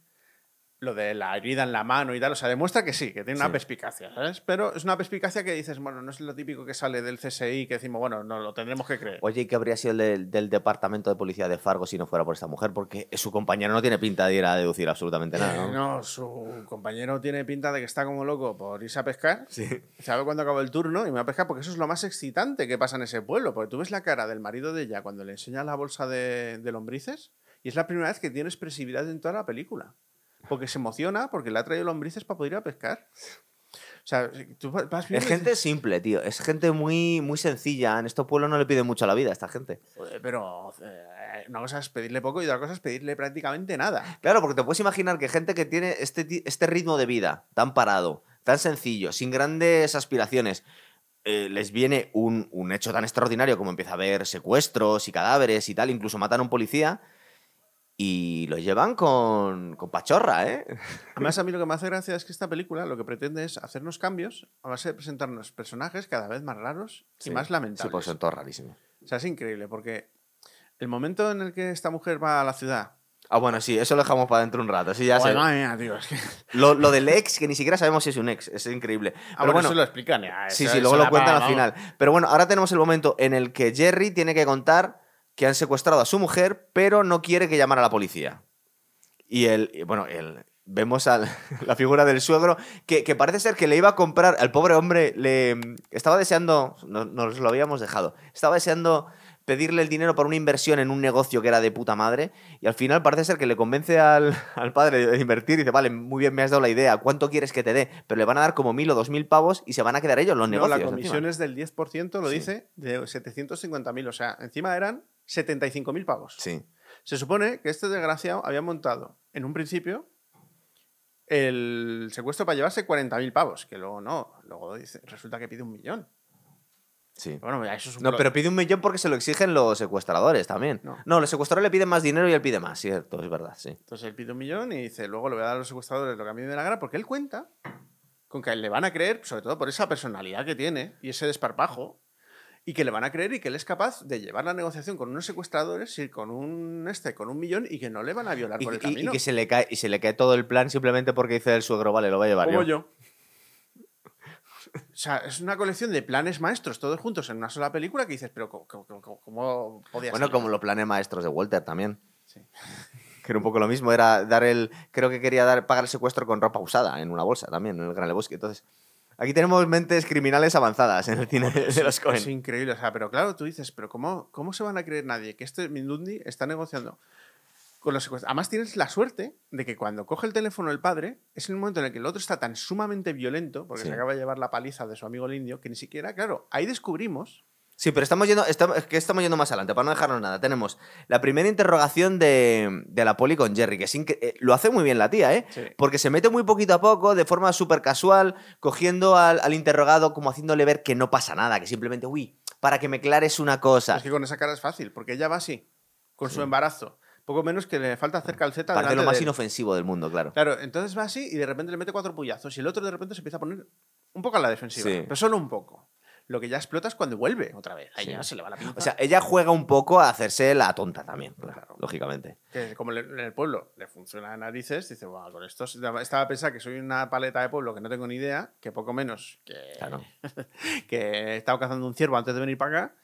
B: Lo de la herida en la mano y tal, o sea, demuestra que sí, que tiene una
A: Sí.
B: perspicacia, ¿sabes? Pero es una perspicacia que dices, bueno, no es lo típico que sale del CSI que decimos, bueno, no lo tendremos que creer.
A: Oye, ¿y qué habría sido el del, del departamento de policía de Fargo si no fuera por esta mujer? Porque su compañero no tiene pinta de ir a deducir absolutamente nada, ¿no?
B: Eh, No, su compañero tiene pinta de que está como loco por irse a pescar.
A: Sí.
B: Sabe cuándo acaba el turno y me va a pescar porque eso es lo más excitante que pasa en ese pueblo. Porque tú ves la cara del marido de ella cuando le enseña la bolsa de, de lombrices y es la primera vez que tiene expresividad en toda la película. Porque se emociona porque le ha traído lombrices para poder ir a pescar. O sea, tú vas
A: Es gente
B: dices,
A: simple, tío. Es gente muy, muy sencilla. En estos pueblos no le piden mucho a la vida a esta gente.
B: "Joder, Pero eh, una cosa es pedirle poco y otra cosa es pedirle prácticamente nada.
A: Claro, porque te puedes imaginar que gente que tiene este, este ritmo de vida tan parado, tan sencillo, sin grandes aspiraciones, eh, les viene un, un hecho tan extraordinario como empieza a haber secuestros y cadáveres y tal, incluso matan a un policía y lo llevan con, con pachorra, ¿eh?
B: Además, a mí lo que me hace gracia es que esta película lo que pretende es hacernos cambios a base de presentarnos personajes cada vez más raros y más
A: Sí,
B: lamentables.
A: pues son todos rarísimos.
B: O sea, es increíble porque el momento en el que esta mujer va a la ciudad.
A: Ah, bueno, sí, eso lo dejamos para dentro un rato. Sí, ya
B: madre mía, tío, es que.
A: Lo, lo del ex, que ni siquiera sabemos si es un ex, es increíble.
B: Ah,
A: Pero
B: bueno,
A: bueno,
B: eso lo explican ya.
A: Sí,
B: eso-
A: sí, luego lo cuentan al
B: vamos.
A: final. Pero bueno, ahora tenemos el momento en el que Jerry tiene que contar que han secuestrado a su mujer, pero no quiere que llamara a la policía. Y y bueno, el, vemos a la figura del suegro, que, que parece ser que le iba a comprar, al pobre hombre, le estaba deseando, no- nos lo habíamos dejado, estaba deseando pedirle el dinero para una inversión en un negocio que era de puta madre, y al final parece ser que le convence al, al padre de invertir y dice, vale, muy bien, me has dado la idea, ¿cuánto quieres que te dé? Pero le van a dar como mil o dos mil pavos y se van a quedar ellos los
B: No,
A: negocios.
B: la
A: encima.
B: comisión es del 10%, lo
A: Sí.
B: dice, de 750.000. O sea, encima eran 75.000 pavos.
A: Sí.
B: Se supone que este desgraciado había montado en un principio el secuestro para llevarse 40.000 pavos, que luego no. Luego dice, resulta que pide un millón.
A: Sí.
B: Bueno, eso es un
A: No, pero pide un millón porque se lo exigen los secuestradores también.
B: No.
A: No, los secuestradores le piden más dinero y él pide más, cierto, es verdad, sí.
B: Entonces él pide un millón y dice, luego le voy a dar a los secuestradores lo que a mí me la gana, porque él cuenta con que le van a creer, sobre todo por esa personalidad que tiene y ese desparpajo, y que le van a creer y que él es capaz de llevar la negociación con unos secuestradores, ir con un este, con un millón y que no le van a violar
A: Y,
B: por el
A: y-
B: camino.
A: y que se le cae, y se le cae todo el plan simplemente porque dice el suegro, vale, lo va a llevar
B: Como
A: yo.
B: yo. O sea, es una colección de planes maestros todos juntos en una sola película que dices, pero ¿cómo, cómo- cómo- cómo podía
A: Bueno,
B: ser?
A: como los planes maestros de Walter también.
B: Sí.
A: Que era un poco lo mismo, era dar el. Creo que quería dar, pagar el secuestro con ropa usada en una bolsa también, en el Gran Lebowski. Entonces, aquí tenemos mentes criminales avanzadas en el cine de los Cohen.
B: Es increíble, o sea, pero claro, tú dices, pero ¿cómo, cómo se van a creer nadie que este Mindundi está negociando con los secuestradores? Además tienes la suerte de que cuando coge el teléfono el padre, es el momento en el que el otro está tan sumamente violento, porque
A: Sí.
B: se acaba de llevar la paliza de su amigo el indio, que ni siquiera, claro, ahí descubrimos
A: Sí, pero estamos yendo, estamos, es que estamos yendo más adelante, para no dejarnos nada. Tenemos la primera interrogación de, de la poli con Jerry, que eh, lo hace muy bien la tía, ¿eh?
B: Sí.
A: Porque se mete muy poquito a poco, de forma súper casual, cogiendo al, al interrogado, como haciéndole ver que no pasa nada, que simplemente, uy, para que me clares una cosa.
B: Es que con esa cara es fácil, porque ella va así, con su embarazo. Poco menos que le falta hacer calceta
A: Parece lo más
B: de
A: inofensivo del mundo, claro.
B: Claro, entonces va así y de repente le mete cuatro puñazos y el otro de repente se empieza a poner un poco a la defensiva,
A: Sí.
B: pero solo un poco. Lo que ya explota es cuando vuelve otra vez. Ahí
A: Sí.
B: ya se le va la pinza.
A: O sea, ella juega un poco a hacerse la tonta también, claro, lógicamente.
B: que como le- en el pueblo le funciona de narices, dice, "Buah, con esto estaba a pensar que soy una paleta de pueblo que no tengo ni idea, que poco menos que,
A: Claro.
B: que he estado cazando un ciervo antes de venir para acá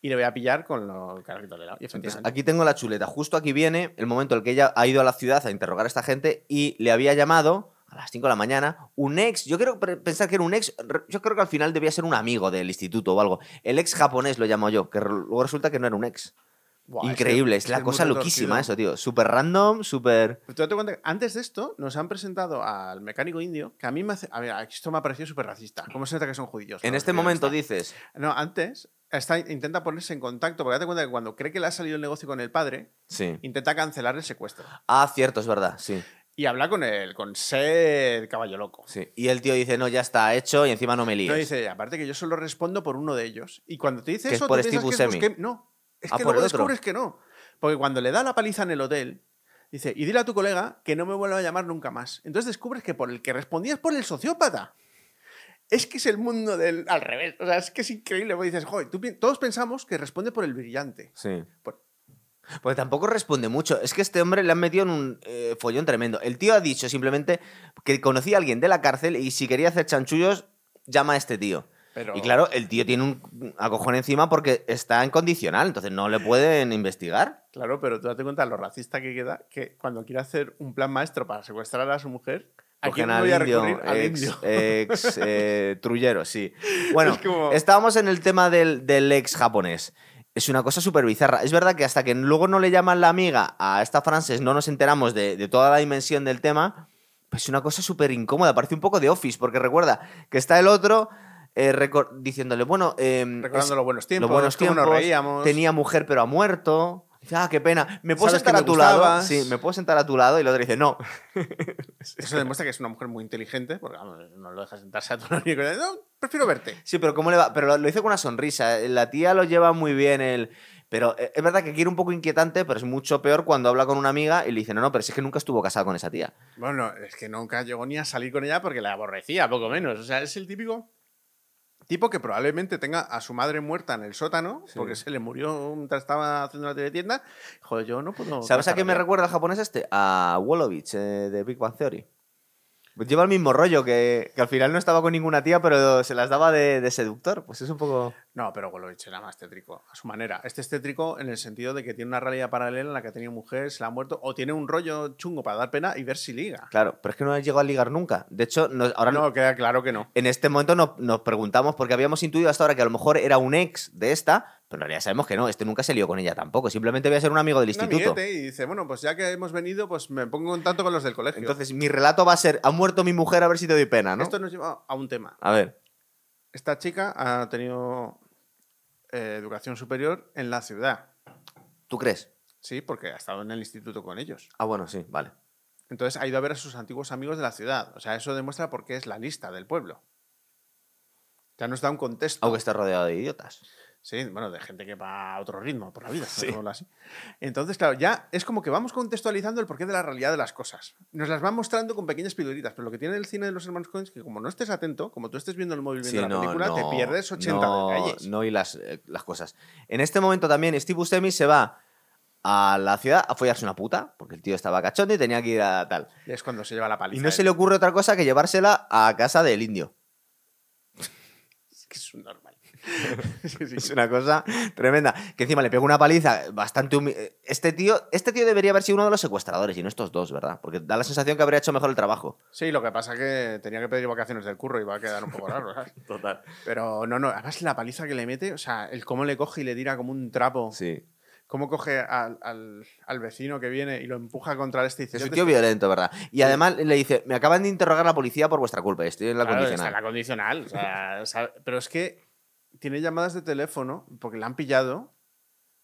B: y le voy a pillar con los carritos de lado. Y
A: Entonces, aquí tengo la chuleta. Justo aquí viene el momento en el que ella ha ido a la ciudad a interrogar a esta gente y le había llamado a las 5 de la mañana un ex. Yo quiero pensar que era un ex. Yo creo que al final debía ser un amigo del instituto o algo. El ex japonés lo llamo yo, que luego resulta que no era un ex. Increíble, es la cosa loquísima eso, tío. Súper random, súper.
B: Antes de esto nos han presentado al mecánico indio, que a mí me hace... A ver, esto me ha parecido súper racista. ¿Cómo se nota que son judíos?
A: En este momento dices.
B: No, antes está, intenta ponerse en contacto, porque date cuenta que cuando cree que le ha salido el negocio con el padre,
A: Sí.
B: intenta cancelar el secuestro.
A: Ah, cierto, es verdad, sí.
B: Y habla con él, con ser caballo loco.
A: Sí. Y el tío dice, no, ya está hecho y encima no me líes.
B: No dice, aparte que yo solo respondo por uno de ellos. Y cuando te dice
A: Que es
B: eso,
A: por
B: piensas
A: Steve
B: que es. No, es
A: Ah,
B: que luego descubres que no. Porque cuando le da la paliza en el hotel, dice, y dile a tu colega que no me vuelva a llamar nunca más. Entonces descubres que por el que respondías por el sociópata. Es que es el mundo del al revés. O sea, es que es increíble. Porque dices, joder, tú todos pensamos que responde por el brillante.
A: Sí.
B: Por-
A: Porque tampoco responde mucho. Es que este hombre le han metido en un eh, follón tremendo. El tío ha dicho simplemente que conocía a alguien de la cárcel y si quería hacer chanchullos, llama a este tío.
B: Pero-
A: Y claro, el tío tiene un acojón encima porque está en condicional, entonces no le pueden investigar.
B: Claro, pero tú date cuenta lo racista que queda, que cuando quiere hacer un plan maestro para secuestrar a su mujer, ¿a quién
A: Cogen
B: voy a recurrir? Al
A: ex,
B: indio.
A: ex, eh, trullero, sí. Bueno,
B: Es como-
A: estábamos en el tema del, del ex japonés. Es una cosa súper bizarra. Es verdad que hasta que luego no le llaman la amiga a esta Frances no nos enteramos de, de toda la dimensión del tema. Pues es una cosa súper incómoda. Parece un poco de Office, porque recuerda que está el otro eh, diciéndole, bueno, em,
B: Recordando
A: es-
B: los buenos tiempos,
A: los buenos
B: nos
A: tiempos,
B: reíamos.
A: tenía mujer pero ha muerto. Dice, ah, qué pena. ¿Me puedo
B: ¿Sabes
A: sentar a tu lado? Sí, me puedo sentar a tu lado. Y el otro dice, no.
B: Eso demuestra que es una mujer muy inteligente, porque vamos, no lo deja sentarse a tu lado ni con- No, prefiero verte.
A: Sí, pero ¿cómo le va? Pero lo, hizo con una sonrisa. La tía lo lleva muy bien. El... Pero eh, es verdad que quiere un poco inquietante, pero es mucho peor cuando habla con una amiga y le dice, no, no, pero si es que nunca estuvo casado con esa tía.
B: Bueno, es que nunca llegó ni a salir con ella porque la aborrecía, poco menos. O sea, es el típico tipo que probablemente tenga a su madre muerta en el sótano,
A: Sí.
B: porque se le murió mientras estaba haciendo la teletienda. Joder, yo no puedo.
A: ¿Sabes a qué me recuerda el japonés este? A Wolovich, eh, de Big Bang Theory. Lleva el mismo rollo, que, que al final no estaba con ninguna tía, pero se las daba de, de seductor. Pues es un poco...
B: No, pero Golovich era más tétrico, a su manera. Este es tétrico en el sentido de que tiene una realidad paralela en la que ha tenido mujer, se la ha muerto, o tiene un rollo chungo para dar pena y ver si liga.
A: Claro, pero es que no ha llegado a ligar nunca. De hecho, no- ahora no,
B: no, queda claro que no.
A: en este momento nos, nos preguntamos, porque habíamos intuido hasta ahora que a lo mejor era un ex de esta, pero en realidad sabemos que no, este nunca se lió con ella tampoco, simplemente voy a ser un amigo del
B: Un
A: instituto.
B: y dice, bueno, pues ya que hemos venido, pues me pongo en contacto con los del colegio.
A: Entonces, mi relato va a ser, ha muerto mi mujer, a ver si te doy pena, ¿no?
B: Esto nos lleva a un tema.
A: A ver,
B: Esta chica ha tenido eh, educación superior en la ciudad.
A: ¿tú crees?
B: Sí, porque ha estado en el instituto con ellos.
A: Ah, bueno, sí, vale.
B: Entonces ha ido a ver a sus antiguos amigos de la ciudad. O sea, eso demuestra por qué es la lista del pueblo. Ya nos da un contexto.
A: Aunque está rodeado de idiotas.
B: Sí, bueno, de gente que va a otro ritmo por la vida. así. Entonces, claro, ya es como que vamos contextualizando el porqué de la realidad de las cosas. Nos las van mostrando con pequeñas pildoritas, pero lo que tiene el cine de los hermanos Coen es que como no estés atento, como tú estés viendo el móvil viendo
A: Sí,
B: la película, te pierdes 80
A: no,
B: detalles.
A: No y las, eh, las cosas. En este momento también Steve Buscemi se va a la ciudad a follarse una puta, porque el tío estaba cachondo y tenía que ir a tal.
B: Y es cuando se lleva la paliza.
A: Y no se le ocurre otra cosa que llevársela a casa del indio.
B: Es que es un normal. Sí, sí.
A: Es una cosa tremenda. Que encima le pega una paliza bastante humi- Este tío, este tío debería haber sido uno de los secuestradores y no estos dos, ¿verdad? Porque da la sensación que habría hecho mejor el trabajo.
B: Sí, lo que pasa es que tenía que pedir vacaciones del curro y va a quedar un poco raro, ¿sabes?
A: Total.
B: Pero no, no, además la paliza que le mete, o sea, el cómo le coge y le tira como un trapo,
A: Sí.
B: cómo coge al, al- al vecino que viene y lo empuja contra este y dice,
A: Es
B: "Yo
A: un tío violento, ¿verdad? Y además le dice, me acaban de interrogar la policía por vuestra culpa estoy en la
B: Claro,
A: condicional.
B: está en la condicional. o sea, o sea, pero es que tiene llamadas de teléfono porque le han pillado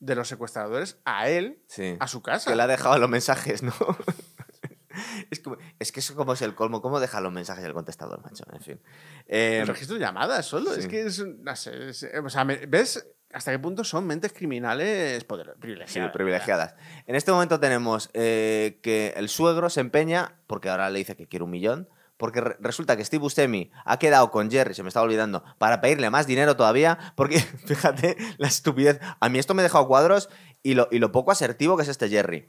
B: de los secuestradores a él,
A: Sí.
B: a su casa.
A: Que le ha dejado los mensajes, ¿no? es, como- es que eso como es el colmo. ¿Cómo deja los mensajes el contestador, macho? En fin. Eh,
B: El registro de llamadas solo.
A: sí.
B: Es que es, no sé, es- o sea, ¿ves hasta qué punto son mentes criminales poder,
A: sí,
B: privilegiadas?
A: privilegiadas. En este momento tenemos eh, que el suegro se empeña, porque ahora le dice que quiere un millón, porque re- resulta que Steve Buscemi ha quedado con Jerry, se me estaba olvidando, para pedirle más dinero todavía, porque fíjate la estupidez. A mí esto me ha dejado cuadros y lo, y lo poco asertivo que es este Jerry.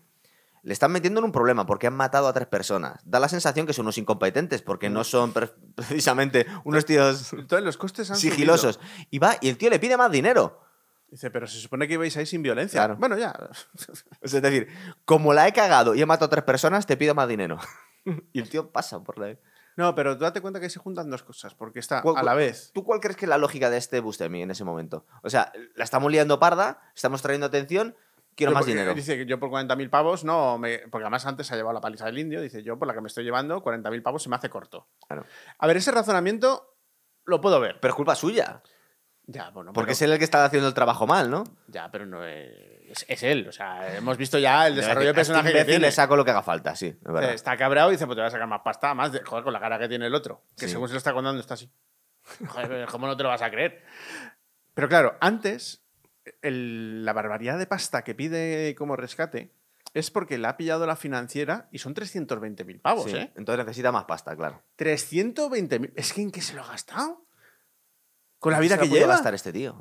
A: Le están metiendo en un problema porque han matado a tres personas. Da la sensación que son unos incompetentes porque no son pre- precisamente unos tíos
B: Entonces los costes han subido.
A: sigilosos. Y va, y el tío le pide más dinero.
B: Dice, pero se supone que ibais ahí sin violencia.
A: Claro.
B: Bueno, ya.
A: Es decir, como la he cagado y he matado a tres personas, te pido más dinero. y el tío pasa por la...
B: No, pero date cuenta que se juntan dos cosas, porque está
A: ¿Cuál-
B: a la vez.
A: ¿Tú cuál crees que es la lógica de este Bustemi en ese momento? O sea, la estamos liando parda, estamos trayendo atención, quiero
B: Yo
A: más dinero.
B: Dice que yo por 40.000 pavos no. Me, porque además antes se ha llevado la paliza del indio. Dice yo por la que me estoy llevando, 40.000 pavos se me hace corto.
A: Claro.
B: A ver, ese razonamiento lo puedo ver.
A: Pero es culpa suya.
B: Ya, bueno,
A: Porque
B: pero-
A: es él el que está haciendo el trabajo mal, ¿no?
B: Ya, pero no es, es, es él. O sea, hemos visto ya el desarrollo de
A: este
B: personaje que
A: imbécil
B: tiene.
A: le saco lo que haga falta, sí, es
B: Está cabreado y dice, pues te voy a sacar más pasta. Más de, joder, con la cara que tiene el otro. Que
A: Sí.
B: según se lo está contando está así. Joder, ¿cómo no te lo vas a creer? Pero claro, antes, el- la barbaridad de pasta que pide como rescate es porque le ha pillado la financiera y son 320.000 pavos,
A: Sí,
B: ¿eh?
A: Entonces necesita más pasta, claro.
B: 320.000. Es que ¿en qué se lo ha gastado? Con la
A: ¿Qué
B: vida que lleva.
A: gastar este tío?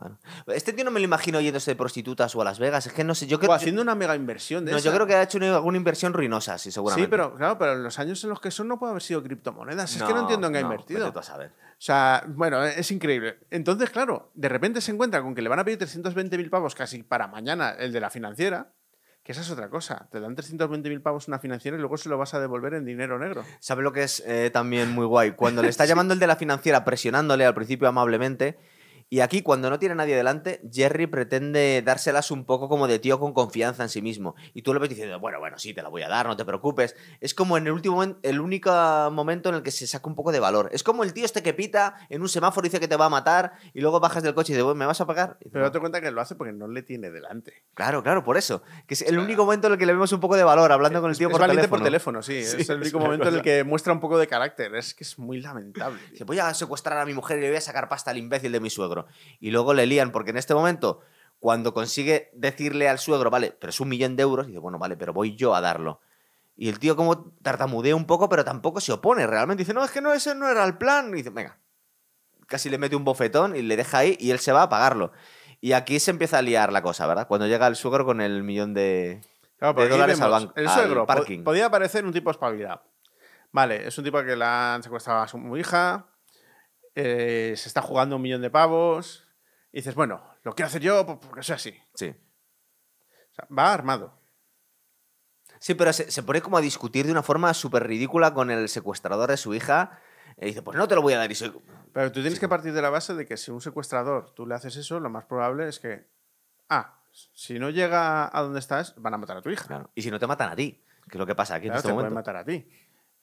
A: Este tío no me lo imagino yéndose de prostitutas o a Las Vegas. Es que no sé, yo creo
B: O haciendo una mega inversión de
A: No, yo creo que ha hecho una- alguna inversión ruinosa, sí, seguramente.
B: Sí, pero claro, pero en los años en los que son no puede haber sido criptomonedas. es que no entiendo en qué ha invertido.
A: vete tú a saber.
B: O sea, bueno, es increíble. Entonces, claro, de repente se encuentra con que le van a pedir 320.000 pavos casi para mañana el de la financiera, que esa es otra cosa. Te dan 320.000 pavos una financiera y luego se lo vas a devolver en dinero negro.
A: ¿Sabe lo que es eh, también muy guay? Cuando le está llamando el de la financiera presionándole al principio amablemente. Y aquí, cuando no tiene nadie delante, Jerry pretende dárselas un poco como de tío con confianza en sí mismo. Y tú lo ves diciendo, bueno, bueno, sí, te la voy a dar, no te preocupes. Es como en el último el único momento en el que se saca un poco de valor. Es como el tío este que pita en un semáforo y dice que te va a matar y luego bajas del coche y dices, "Bueno, ¿me vas a pagar? Y dices,
B: Pero date cuenta que lo hace porque no le tiene delante.
A: Claro, claro, por eso. Que es el único momento en el que le vemos un poco de valor hablando con el tío
B: es
A: por teléfono.
B: por teléfono, sí.
A: Sí,
B: es el único momento en el que muestra un poco de carácter. Es que es muy lamentable. tío.
A: Dice, voy a secuestrar a mi mujer y le voy a sacar pasta al imbécil de mi suegro. Y luego le lían, porque en este momento, cuando consigue decirle al suegro, vale, pero es un millón de euros, dice, bueno, vale, pero voy yo a darlo. Y el tío como tartamudea un poco, pero tampoco se opone realmente. Dice, no, es que no, ese no era el plan. Y dice, venga. Casi le mete un bofetón y le deja ahí y él se va a pagarlo. Y aquí se empieza a liar la cosa, ¿verdad? Cuando llega el suegro con el millón de,
B: Claro,
A: dólares al banco,
B: El
A: al
B: suegro po-
A: parking.
B: podía parecer un tipo espabilado. Vale, es un tipo que le han secuestrado a su hija, eh, se está jugando un millón de pavos. Y dices, bueno, lo quiero hacer yo po- porque soy así.
A: Sí.
B: O sea, va armado.
A: Sí, pero se, se pone como a discutir de una forma súper ridícula con el secuestrador de su hija. Y dice, pues no te lo voy a dar. Y soy...
B: Pero tú tienes que partir de la base de que si un secuestrador tú le haces eso, lo más probable es que. Ah, si no llega a donde estás, van a matar a tu hija.
A: Claro. Y si no te matan a ti, que es lo que pasa aquí
B: Claro,
A: en este
B: te pueden
A: momento.
B: matar a ti.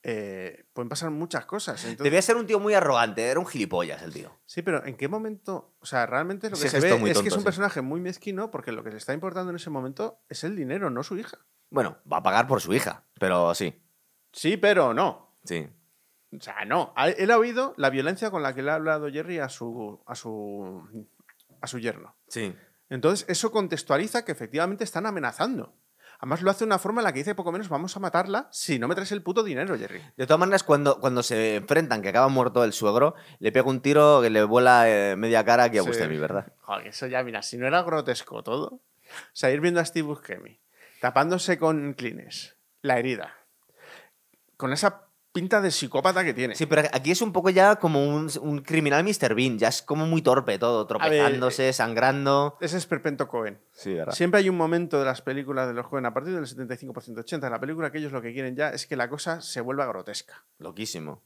B: Eh, pueden pasar muchas cosas. Entonces,
A: Debía ser un tío muy arrogante, era un gilipollas el tío.
B: Sí, pero ¿en qué momento? O sea, realmente lo que
A: Ese
B: se ve es que es un
A: sí.
B: personaje muy mezquino porque lo que le está importando en ese momento es el dinero, no su hija.
A: Bueno, va a pagar por su hija, pero sí,
B: Sí, pero no.
A: sí.
B: O sea, no. Él ha oído la violencia con la que le ha hablado Jerry a su, a su, a su yerno.
A: Sí.
B: Entonces, eso contextualiza que efectivamente están amenazando. Además, lo hace de una forma en la que dice poco menos vamos a matarla si no me traes el puto dinero, Jerry.
A: De todas maneras, cuando, cuando se enfrentan, que acaba muerto el suegro, le pega un tiro que le vuela eh, media cara aquí a
B: Sí.
A: Buscemi, ¿verdad?
B: Joder, eso ya, mira, si no era grotesco todo. O sea, ir viendo a Steve Buscemi, tapándose con clines, la herida, con esa pinta de psicópata que tiene.
A: Sí, pero aquí es un poco ya como un, un criminal Mr. Bean, ya es como muy torpe todo, tropezándose, sangrando.
B: Ese es Perpento Cohen.
A: Sí, ¿verdad?
B: Siempre hay un momento de las películas de los Cohen, a partir del 75% 80, en la película que ellos lo que quieren ya es que la cosa se vuelva grotesca.
A: Loquísimo.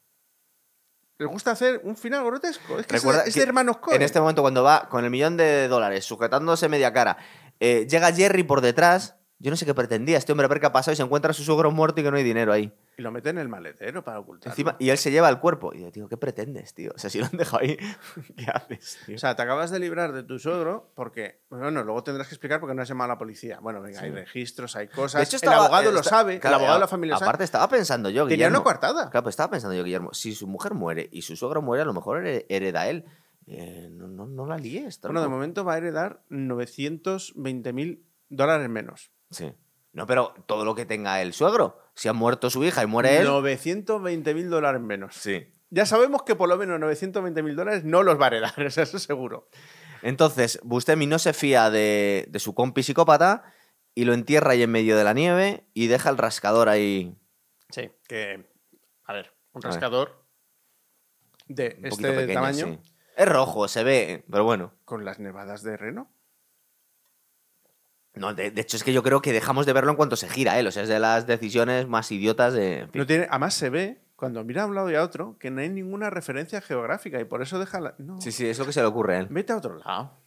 B: Les gusta hacer un final grotesco. Es que es,
A: Recuerda
B: de- es
A: que
B: de hermanos Cohen.
A: En este momento, cuando va con el millón de dólares, sujetándose media cara, eh, llega Jerry por detrás. Yo no sé qué pretendía este hombre, a ver qué ha pasado y se encuentra a su suegro muerto y que no hay dinero ahí.
B: Y lo mete en el maletero para ocultarlo.
A: Encima, y él se lleva el cuerpo. Y yo, tío, ¿qué pretendes, tío? O sea, si lo han dejado ahí, ¿qué haces, tío?
B: O sea, te acabas de librar de tu suegro porque, bueno, luego tendrás que explicar por qué no has llamado a la policía. Bueno, venga, hay registros, hay cosas.
A: De hecho,
B: el abogado
A: eh,
B: lo
A: está-
B: sabe,
A: claro,
B: el abogado de la familia sabe.
A: Aparte, estaba pensando yo, Guillermo.
B: una coartada.
A: Claro, pues estaba pensando yo, Guillermo, si su mujer muere y su suegro muere, a lo mejor here- hereda él. Eh, no, no, no la líes,
B: Bueno, de momento va a heredar 920 mil dólares menos.
A: Sí. No, pero todo lo que tenga el suegro. Si ha muerto su hija y muere él.
B: 920 mil dólares menos.
A: Sí.
B: Ya sabemos que por lo menos 920 mil dólares no los va a heredar, eso seguro.
A: Entonces, Bustemi no se fía de, de su compi psicópata y lo entierra ahí en medio de la nieve y deja el rascador ahí
B: Sí. Que, a ver, un rascador de
A: un poquito
B: este
A: pequeño.
B: tamaño
A: sí. Es rojo, se ve, pero bueno.
B: con las nevadas de Reno.
A: No, de, de hecho, es que yo creo que dejamos de verlo en cuanto se gira él. O sea, es de las decisiones más idiotas de.
B: No tiene, además se ve, cuando mira a un lado y a otro, que no hay ninguna referencia geográfica y por eso deja la... No,
A: Sí, sí, es lo que se le ocurre a él.
B: vete a otro lado.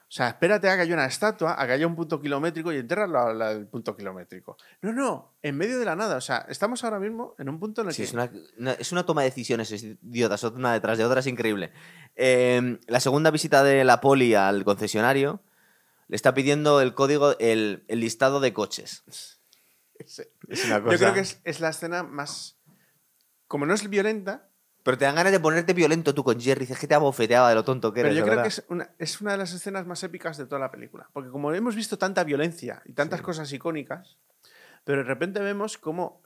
B: O sea, espérate a que haya una estatua, a que haya un punto kilométrico y enterrarlo al punto kilométrico. No, no, en medio de la nada. O sea, estamos ahora mismo en un punto en el
A: Sí,
B: que...
A: es, una, una- es una toma de decisiones es idiotas, una detrás de otra, es increíble. Eh, la segunda visita de la poli al concesionario le está pidiendo el código, el, el listado de coches.
B: Es-
A: Es una
B: Yo creo que es, es la escena más. Como no es violenta,
A: Pero te dan ganas de ponerte violento tú con Jerry. Es que te abofeteaba de lo tonto que
B: pero
A: eres.
B: yo
A: de
B: creo que es una, es una de las escenas más épicas de toda la película. Porque como hemos visto tanta violencia y tantas cosas icónicas, pero de repente vemos cómo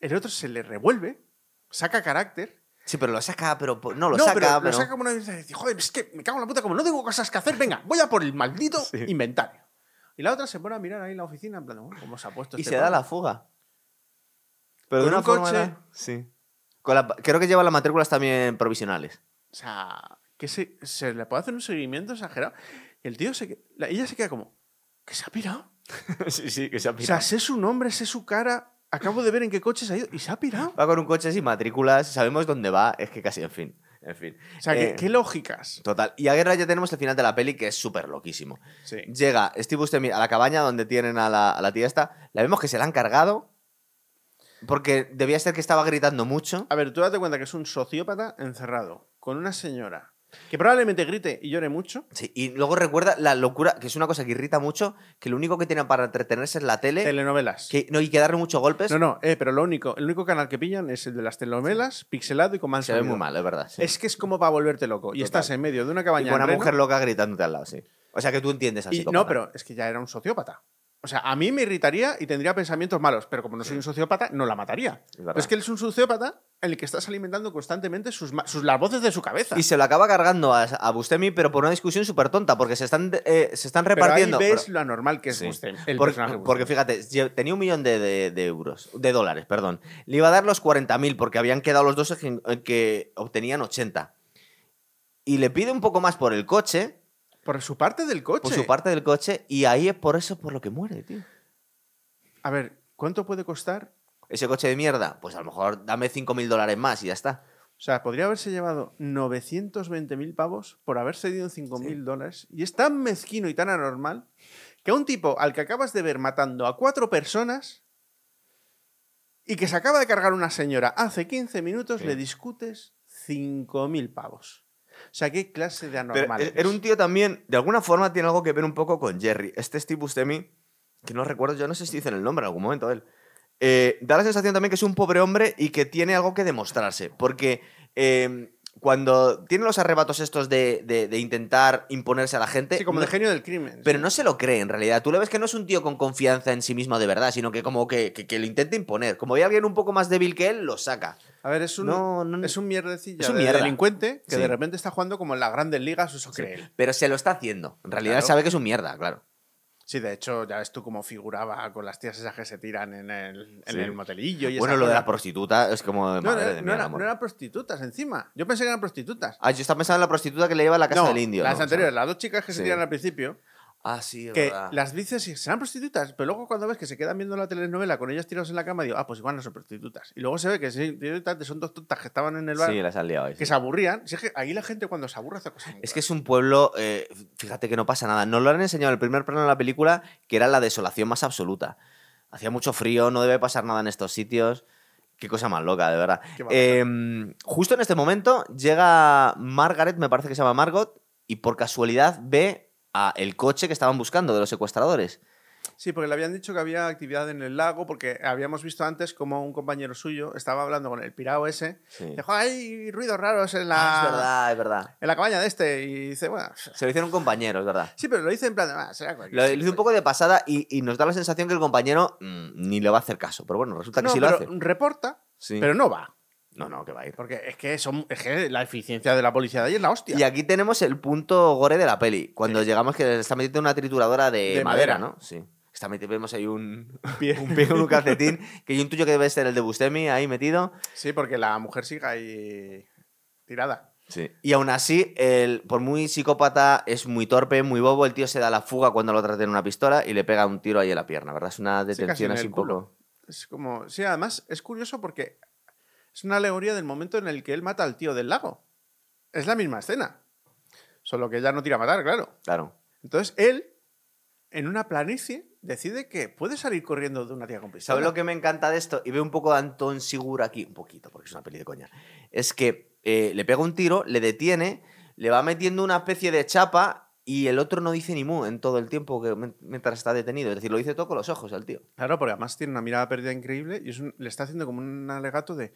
B: el otro se le revuelve, saca carácter.
A: Sí, pero lo saca, pero no lo
B: no,
A: saca,
B: pero,
A: pero.
B: lo saca como una vez y dice, joder, es que me cago en la puta, como no tengo cosas que hacer, venga, voy a por el maldito
A: Sí.
B: inventario. Y la otra se pone a mirar ahí en la oficina, en plan, "Oh, ¿cómo se ha puesto
A: Y
B: este
A: se da
B: pavo?".
A: la fuga. Pero de una
B: un
A: forma.
B: coche.
A: Sí. Con la- creo que lleva las matrículas también provisionales.
B: O sea, que se, se le puede hacer un seguimiento exagerado. Y el tío se la- ella se queda como, ¿que se ha pirado?
A: sí, sí, que se ha
B: O sea, sé su nombre, sé su cara, acabo de ver en qué coche se ha ido y se ha pirado.
A: Va con un coche sin matrículas, sabemos dónde va, es que casi, en fin. En fin.
B: O sea, ¿qué,
A: Eh,
B: qué lógicas.
A: Total. Y a guerra ya tenemos el final de la peli que es súper loquísimo.
B: Sí.
A: Llega Steve Buscemi a la cabaña donde tienen a la, a la tía esta. La vemos que se la han cargado. Porque debía ser que estaba gritando mucho.
B: A ver, tú date cuenta que es un sociópata encerrado con una señora que probablemente grite y llore mucho.
A: Sí, y luego recuerda la locura, que es una cosa que irrita mucho, que lo único que tienen para entretenerse es la tele.
B: Telenovelas.
A: Que, no, y que darle muchos golpes.
B: No, no, eh, pero lo único, el único canal que pillan es el de las telenovelas, pixelado y con mal
A: se ve muy mal, es verdad. sí.
B: Es que es como para volverte loco. Y
A: Total.
B: estás en medio de una
A: y
B: cabaña.
A: con una mujer loca gritándote al lado, sí. O sea que tú entiendes así.
B: y- no, pero es que ya era un sociópata. O sea, a mí me irritaría y tendría pensamientos malos, pero como no soy un sociópata, no la mataría. Pero es que él es un sociópata en el que estás alimentando constantemente sus, las voces de su cabeza.
A: Y se lo acaba cargando a, a Bustemi, pero por una discusión súper tonta, porque se están, eh, se están
B: pero ahí
A: repartiendo.
B: ves
A: pero-
B: lo anormal que es
A: Sí.
B: El personaje
A: porque fíjate, tenía un millón de, de- de euros, de dólares, perdón. Le iba a dar los 40.000 porque habían quedado los dos en que obtenían 80. Y le pide un poco más por el coche,
B: Por su parte del coche.
A: por su parte del coche, y ahí es por eso por lo que muere, tío.
B: A ver, ¿cuánto puede costar?
A: Ese coche de mierda, pues a lo mejor dame 5.000 dólares más y ya está.
B: O sea, podría haberse llevado 920.000 pavos por haber cedido en 5.000 dólares. Y es tan mezquino y tan anormal que a un tipo al que acabas de ver matando a cuatro personas y que se acaba de cargar una señora hace 15 minutos,
A: Sí.
B: le discutes 5.000 pavos. O sea, ¿qué clase de
A: Pero
B: anormal
A: e- era un tío también, de alguna forma tiene algo que ver un poco con Jerry. Este Steve Buscemi, que no recuerdo, yo no sé si dicen el nombre en algún momento él. eh, da la sensación también que es un pobre hombre y que tiene algo que demostrarse. Porque eh, cuando tiene los arrebatos estos de, de- de intentar imponerse a la gente.
B: Sí, como
A: no-
B: de genio del crimen.
A: pero
B: sí.
A: no se lo cree en realidad. Tú le ves que no es un tío con confianza en sí mismo de verdad, sino que como que, que, que lo intenta imponer. Como hay alguien un poco más débil que él, lo saca.
B: A ver, es un,
A: No, no,
B: es un mierdecilla
A: es un
B: de delincuente que
A: Sí.
B: de repente está jugando como en las grandes ligas, eso cree él.
A: Pero se lo está haciendo. En realidad
B: Claro.
A: sabe que es un mierda, claro.
B: Sí, de hecho, ya ves tú cómo figuraba con las tías esas que se tiran en el, en
A: Sí.
B: el motelillo. Y
A: Bueno,
B: esa
A: lo de la prostituta es como.
B: No,
A: madre
B: no,
A: de
B: no era- no eran prostitutas encima. Yo pensé que eran prostitutas.
A: Ah, yo estaba pensando en la prostituta que le lleva a la casa del indio.
B: las
A: ¿no? O sea,
B: anteriores, las dos chicas que se tiran al principio,
A: Ah, sí, es
B: que
A: verdad.
B: las dices y serán prostitutas, pero luego cuando ves que se quedan viendo la telenovela con ellas tirados en la cama, digo, ah, pues igual no son prostitutas. Y luego se ve que son dos tontas que estaban en el bar,
A: Sí, las han liado ahí, sí.
B: que se aburrían. Si es que ahí la gente cuando se aburre hace cosas muy
A: Es que es un pueblo, eh, fíjate que no pasa nada. Nos lo han enseñado en el primer plano de la película, que era la desolación más absoluta. Hacía mucho frío, no debe pasar nada en estos sitios. Qué cosa más loca, de verdad. Eh, justo en este momento llega Margaret, me parece que se llama Margot, y por casualidad ve a el coche que estaban buscando de los secuestradores.
B: Sí, porque le habían dicho que había actividad en el lago, porque habíamos visto antes como un compañero suyo estaba hablando con el pirao ese.
A: Sí.
B: Dijo, hay ruidos raros en la,
A: Ah, es verdad, es verdad.
B: en la cabaña de este. Y dice, bueno,
A: Se lo hicieron un compañero, es verdad.
B: sí, pero lo dice en plan, de, "Ah, será cualquier
A: Lo, lo
B: sitio".
A: hizo un poco de pasada y, y nos da la sensación que el compañero mm, ni le va a hacer caso. Pero bueno, resulta que
B: No,
A: sí lo
B: pero
A: hace.
B: reporta,
A: Sí.
B: pero no va.
A: No, no, que va a ir.
B: Porque es que, son, es que la eficiencia de la policía de ahí es la hostia.
A: Y aquí tenemos el punto gore de la peli. Cuando llegamos que le está metiendo una trituradora de,
B: De
A: madera,
B: madera.
A: ¿no? Sí. Está metiendo, vemos ahí un,
B: Pie.
A: un pie con un calcetín, que yo intuyo que debe ser el de Bustemi ahí metido.
B: Sí, porque la mujer sigue ahí tirada.
A: Sí. Y aún así, el, por muy psicópata, es muy torpe, muy bobo. El tío se da la fuga cuando lo trata en una pistola y le pega un tiro ahí en la pierna, ¿verdad? Es una
B: Sí,
A: detención
B: en
A: así un poco.
B: Es como. Sí, además es curioso porque es una alegoría del momento en el que él mata al tío del lago. Es la misma escena. Solo que ella no tira a matar, claro.
A: Claro.
B: Entonces él, en una planicie, decide que puede salir corriendo de una tía con pistola.
A: ¿Sabes lo que me encanta de esto? Y veo un poco de Anton Segura aquí, un poquito, porque es una peli de coña. Es que eh, le pega un tiro, le detiene, le va metiendo una especie de chapa y el otro no dice ni mu en todo el tiempo que mientras está detenido. Es decir, lo dice todo con los ojos al tío.
B: Claro, porque además tiene una mirada perdida increíble y es un- le está haciendo como un alegato de,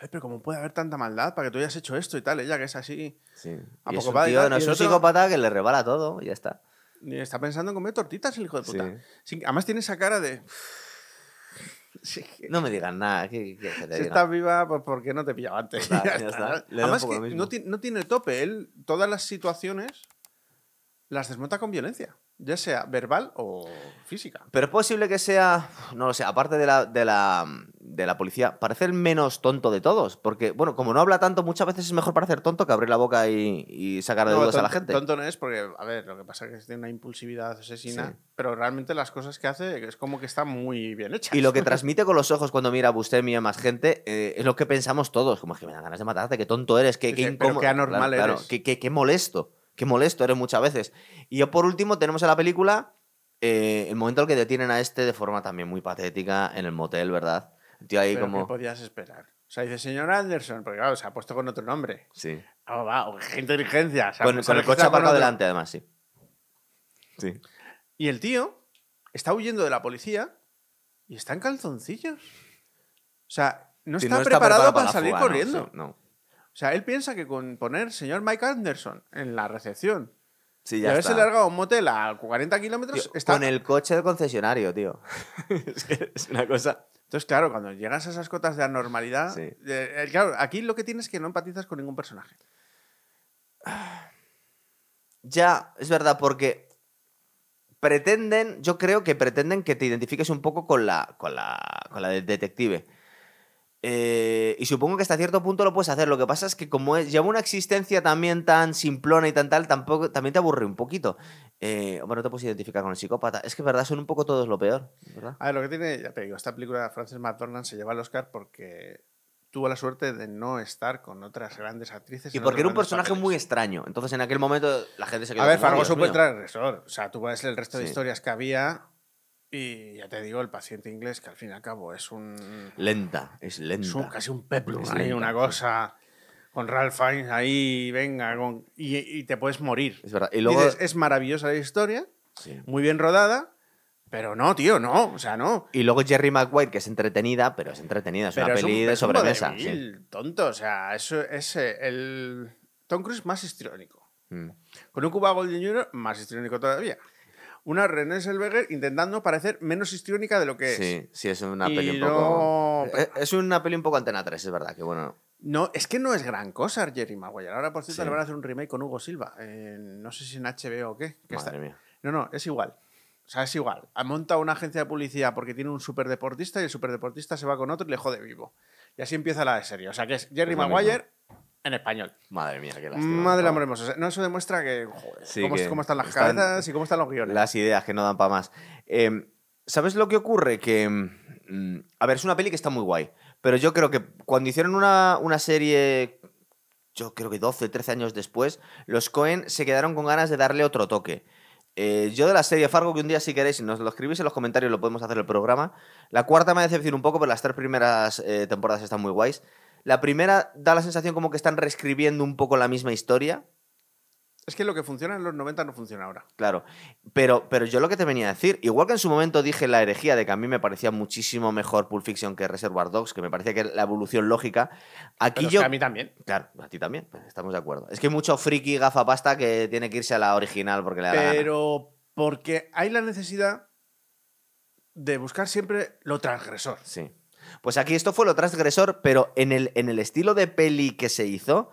B: joder, pero ¿cómo puede haber tanta maldad para que tú hayas hecho esto y tal? Ella que es así,
A: Sí.
B: ¿A
A: Y es un tío, no es un psicópata que le rebala todo y ya está.
B: y está pensando en comer tortitas el hijo de puta.
A: Sí.
B: Además tiene esa cara de... Sí,
A: No me digas nada. ¿qué te
B: si estás viva, pues ¿por qué no te pillaba antes? Ya
A: ya
B: está.
A: está.
B: Además que no, no tiene tope. Él todas las situaciones las desmonta con violencia, ya sea verbal o física.
A: Pero es posible que sea, no lo sé, aparte de la, de la, de la policía, parece el menos tonto de todos. Porque, bueno, como no habla tanto, muchas veces es mejor parecer tonto que abrir la boca y, y sacar de
B: No,
A: dudas a la gente.
B: Tonto no es porque, a ver, lo que pasa es que tiene una impulsividad asesina,
A: Sí.
B: pero realmente las cosas que hace es como que están muy bien hechas.
A: Y lo que transmite con los ojos cuando mira a Buscemi y a más gente eh, es lo que pensamos todos. Como es que me dan ganas de matarte, qué tonto eres, qué, qué
B: sí, pero
A: incómodo.
B: qué anormal
A: Claro, claro,
B: eres.
A: qué, qué- qué molesto. Qué molesto eres muchas veces. Y por último, tenemos en la película eh, el momento en el que detienen a este de forma también muy patética en el motel, ¿verdad? El tío ahí
B: Pero
A: como.
B: ¿qué podías esperar? O sea, dice señor Anderson, porque claro, se ha puesto con otro nombre.
A: Sí.
B: Ah, va, o qué inteligencia. se ha-
A: Con, el coche aparcado delante, además, sí. Sí.
B: Y el tío está huyendo de la policía y está en calzoncillos. O sea, no está, preparado, para, salir
A: fuga, ¿no?
B: corriendo.
A: Sí, no.
B: O sea, él piensa que con poner señor Mike Anderson en la recepción
A: Sí,
B: y
A: ya
B: haberse
A: está.
B: largado un motel a 40 kilómetros,
A: Tío,
B: está...
A: Con el coche del concesionario, tío. es, que es una cosa.
B: Entonces, claro, cuando llegas a esas cotas de anormalidad,
A: Sí.
B: eh, claro, aquí lo que tienes es que no empatizas con ningún personaje.
A: Ya, es verdad, porque pretenden, yo creo que pretenden que te identifiques un poco con la, con la, con la de- detective. Eh, y supongo que hasta cierto punto lo puedes hacer. Lo que pasa es que como es, lleva una existencia también tan simplona y tan tal, tampoco, también te aburre un poquito. Eh, hombre, no te puedes identificar con el psicópata. Es que, verdad, son un poco todos lo peor, ¿verdad?
B: A ver, lo que tiene, ya te digo, esta película de Frances McDormand se lleva al Oscar porque tuvo la suerte de no estar con otras grandes actrices.
A: Y
B: en
A: porque era un personaje
B: papeles.
A: muy extraño. Entonces, en aquel momento, la gente se quedó
B: A ver, Fargo
A: "Oh, Dios
B: súper
A: mío".
B: transgresor. O sea, tú ves el resto de
A: Sí.
B: historias que había y ya te digo, el paciente inglés, que al fin y al cabo es un.
A: Lenta, es lenta.
B: Es un- casi un peplum ahí,
A: lenta,
B: una
A: sí.
B: cosa. Con Ralph Fiennes ahí, venga, con- y, y te puedes morir.
A: Es verdad. Y luego.
B: Dices, es maravillosa la historia,
A: Sí.
B: muy bien rodada, pero no, tío, no. O sea, no.
A: Y luego Jerry Maguire, que es entretenida, pero es entretenida, es
B: Pero
A: una
B: es un-
A: peli
B: es
A: de
B: un
A: sobremesa. sí.
B: vodevil, tonto. O sea, eso es eh, el Tom Cruise más histriónico.
A: Mm.
B: Con un Cuba Golden Jr. más histriónico todavía. Una René Selveger intentando parecer menos histriónica de lo que es.
A: Sí, sí, es una
B: Y
A: peli un
B: no-
A: poco. Es, es una peli un poco antena 3, es verdad, que bueno.
B: No, es que no es gran cosa Jerry Maguire. Ahora, por cierto,
A: Sí.
B: le van a hacer un remake con Hugo Silva. eh, no sé si en HBO o qué. que
A: Madre
B: está-
A: mía.
B: No, no, es igual. O sea, es igual. Ha montado una agencia de publicidad porque tiene un superdeportista y el superdeportista se va con otro y le jode vivo. Y así empieza la de serie. O sea, que es Jerry
A: Es
B: Maguire en español.
A: Madre mía, qué lástima.
B: Madre amor hermoso. O sea, No, eso demuestra que, joder,
A: Sí,
B: cómo,
A: que
B: cómo están las
A: están-
B: cabezas y cómo están los guiones.
A: Las ideas que no dan para más. Eh, ¿Sabes lo que ocurre? Que. mm, a ver, es una peli que está muy guay. Pero yo creo que cuando hicieron una, una serie. Yo creo que 12, 13 años después, los Cohen se quedaron con ganas de darle otro toque. Eh, yo de la serie Fargo, que un día si queréis, si nos lo escribís en los comentarios, lo podemos hacer el programa. La cuarta me decepciona un poco, pero las tres primeras eh, temporadas están muy guays. La primera da la sensación como que están reescribiendo un poco la misma historia.
B: Es que lo que funciona en los 90 no funciona ahora.
A: Claro, pero, pero yo lo que te venía a decir, igual que en su momento dije la herejía de que a mí me parecía muchísimo mejor Pulp Fiction que Reservoir Dogs, que me parecía que era la evolución lógica, aquí
B: Pero es
A: yo...
B: que a mí también.
A: Claro, a ti también, pues estamos de acuerdo. Es que hay mucho friki gafapasta que tiene que irse a la original porque le da la gana.
B: Pero porque hay la necesidad de buscar siempre lo transgresor.
A: Sí. Pues aquí esto fue lo transgresor, pero en el, en el estilo de peli que se hizo,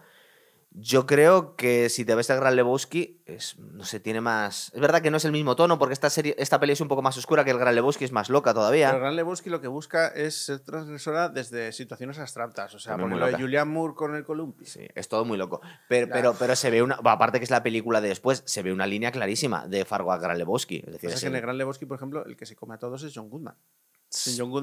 A: yo creo que si te ves el Gran Lebowski, es, no sé, tiene más... Es verdad que no es el mismo tono, porque esta, serie, esta peli es un poco más oscura que el Gran Lebowski, es más loca todavía.
B: Pero Gran Lebowski lo que busca es ser transgresora desde situaciones abstractas. O sea, por lo de. Julian Moore con el columpio.
A: Sí, es todo muy loco. Pero, pero, pero se ve una. bueno, Aparte que es la película de después, se ve una línea clarísima de Fargo a Gran Lebowski. Es decir,
B: Pasa
A: es
B: que en el
A: el-
B: Gran Lebowski, por ejemplo, el que se come a todos es John Goodman.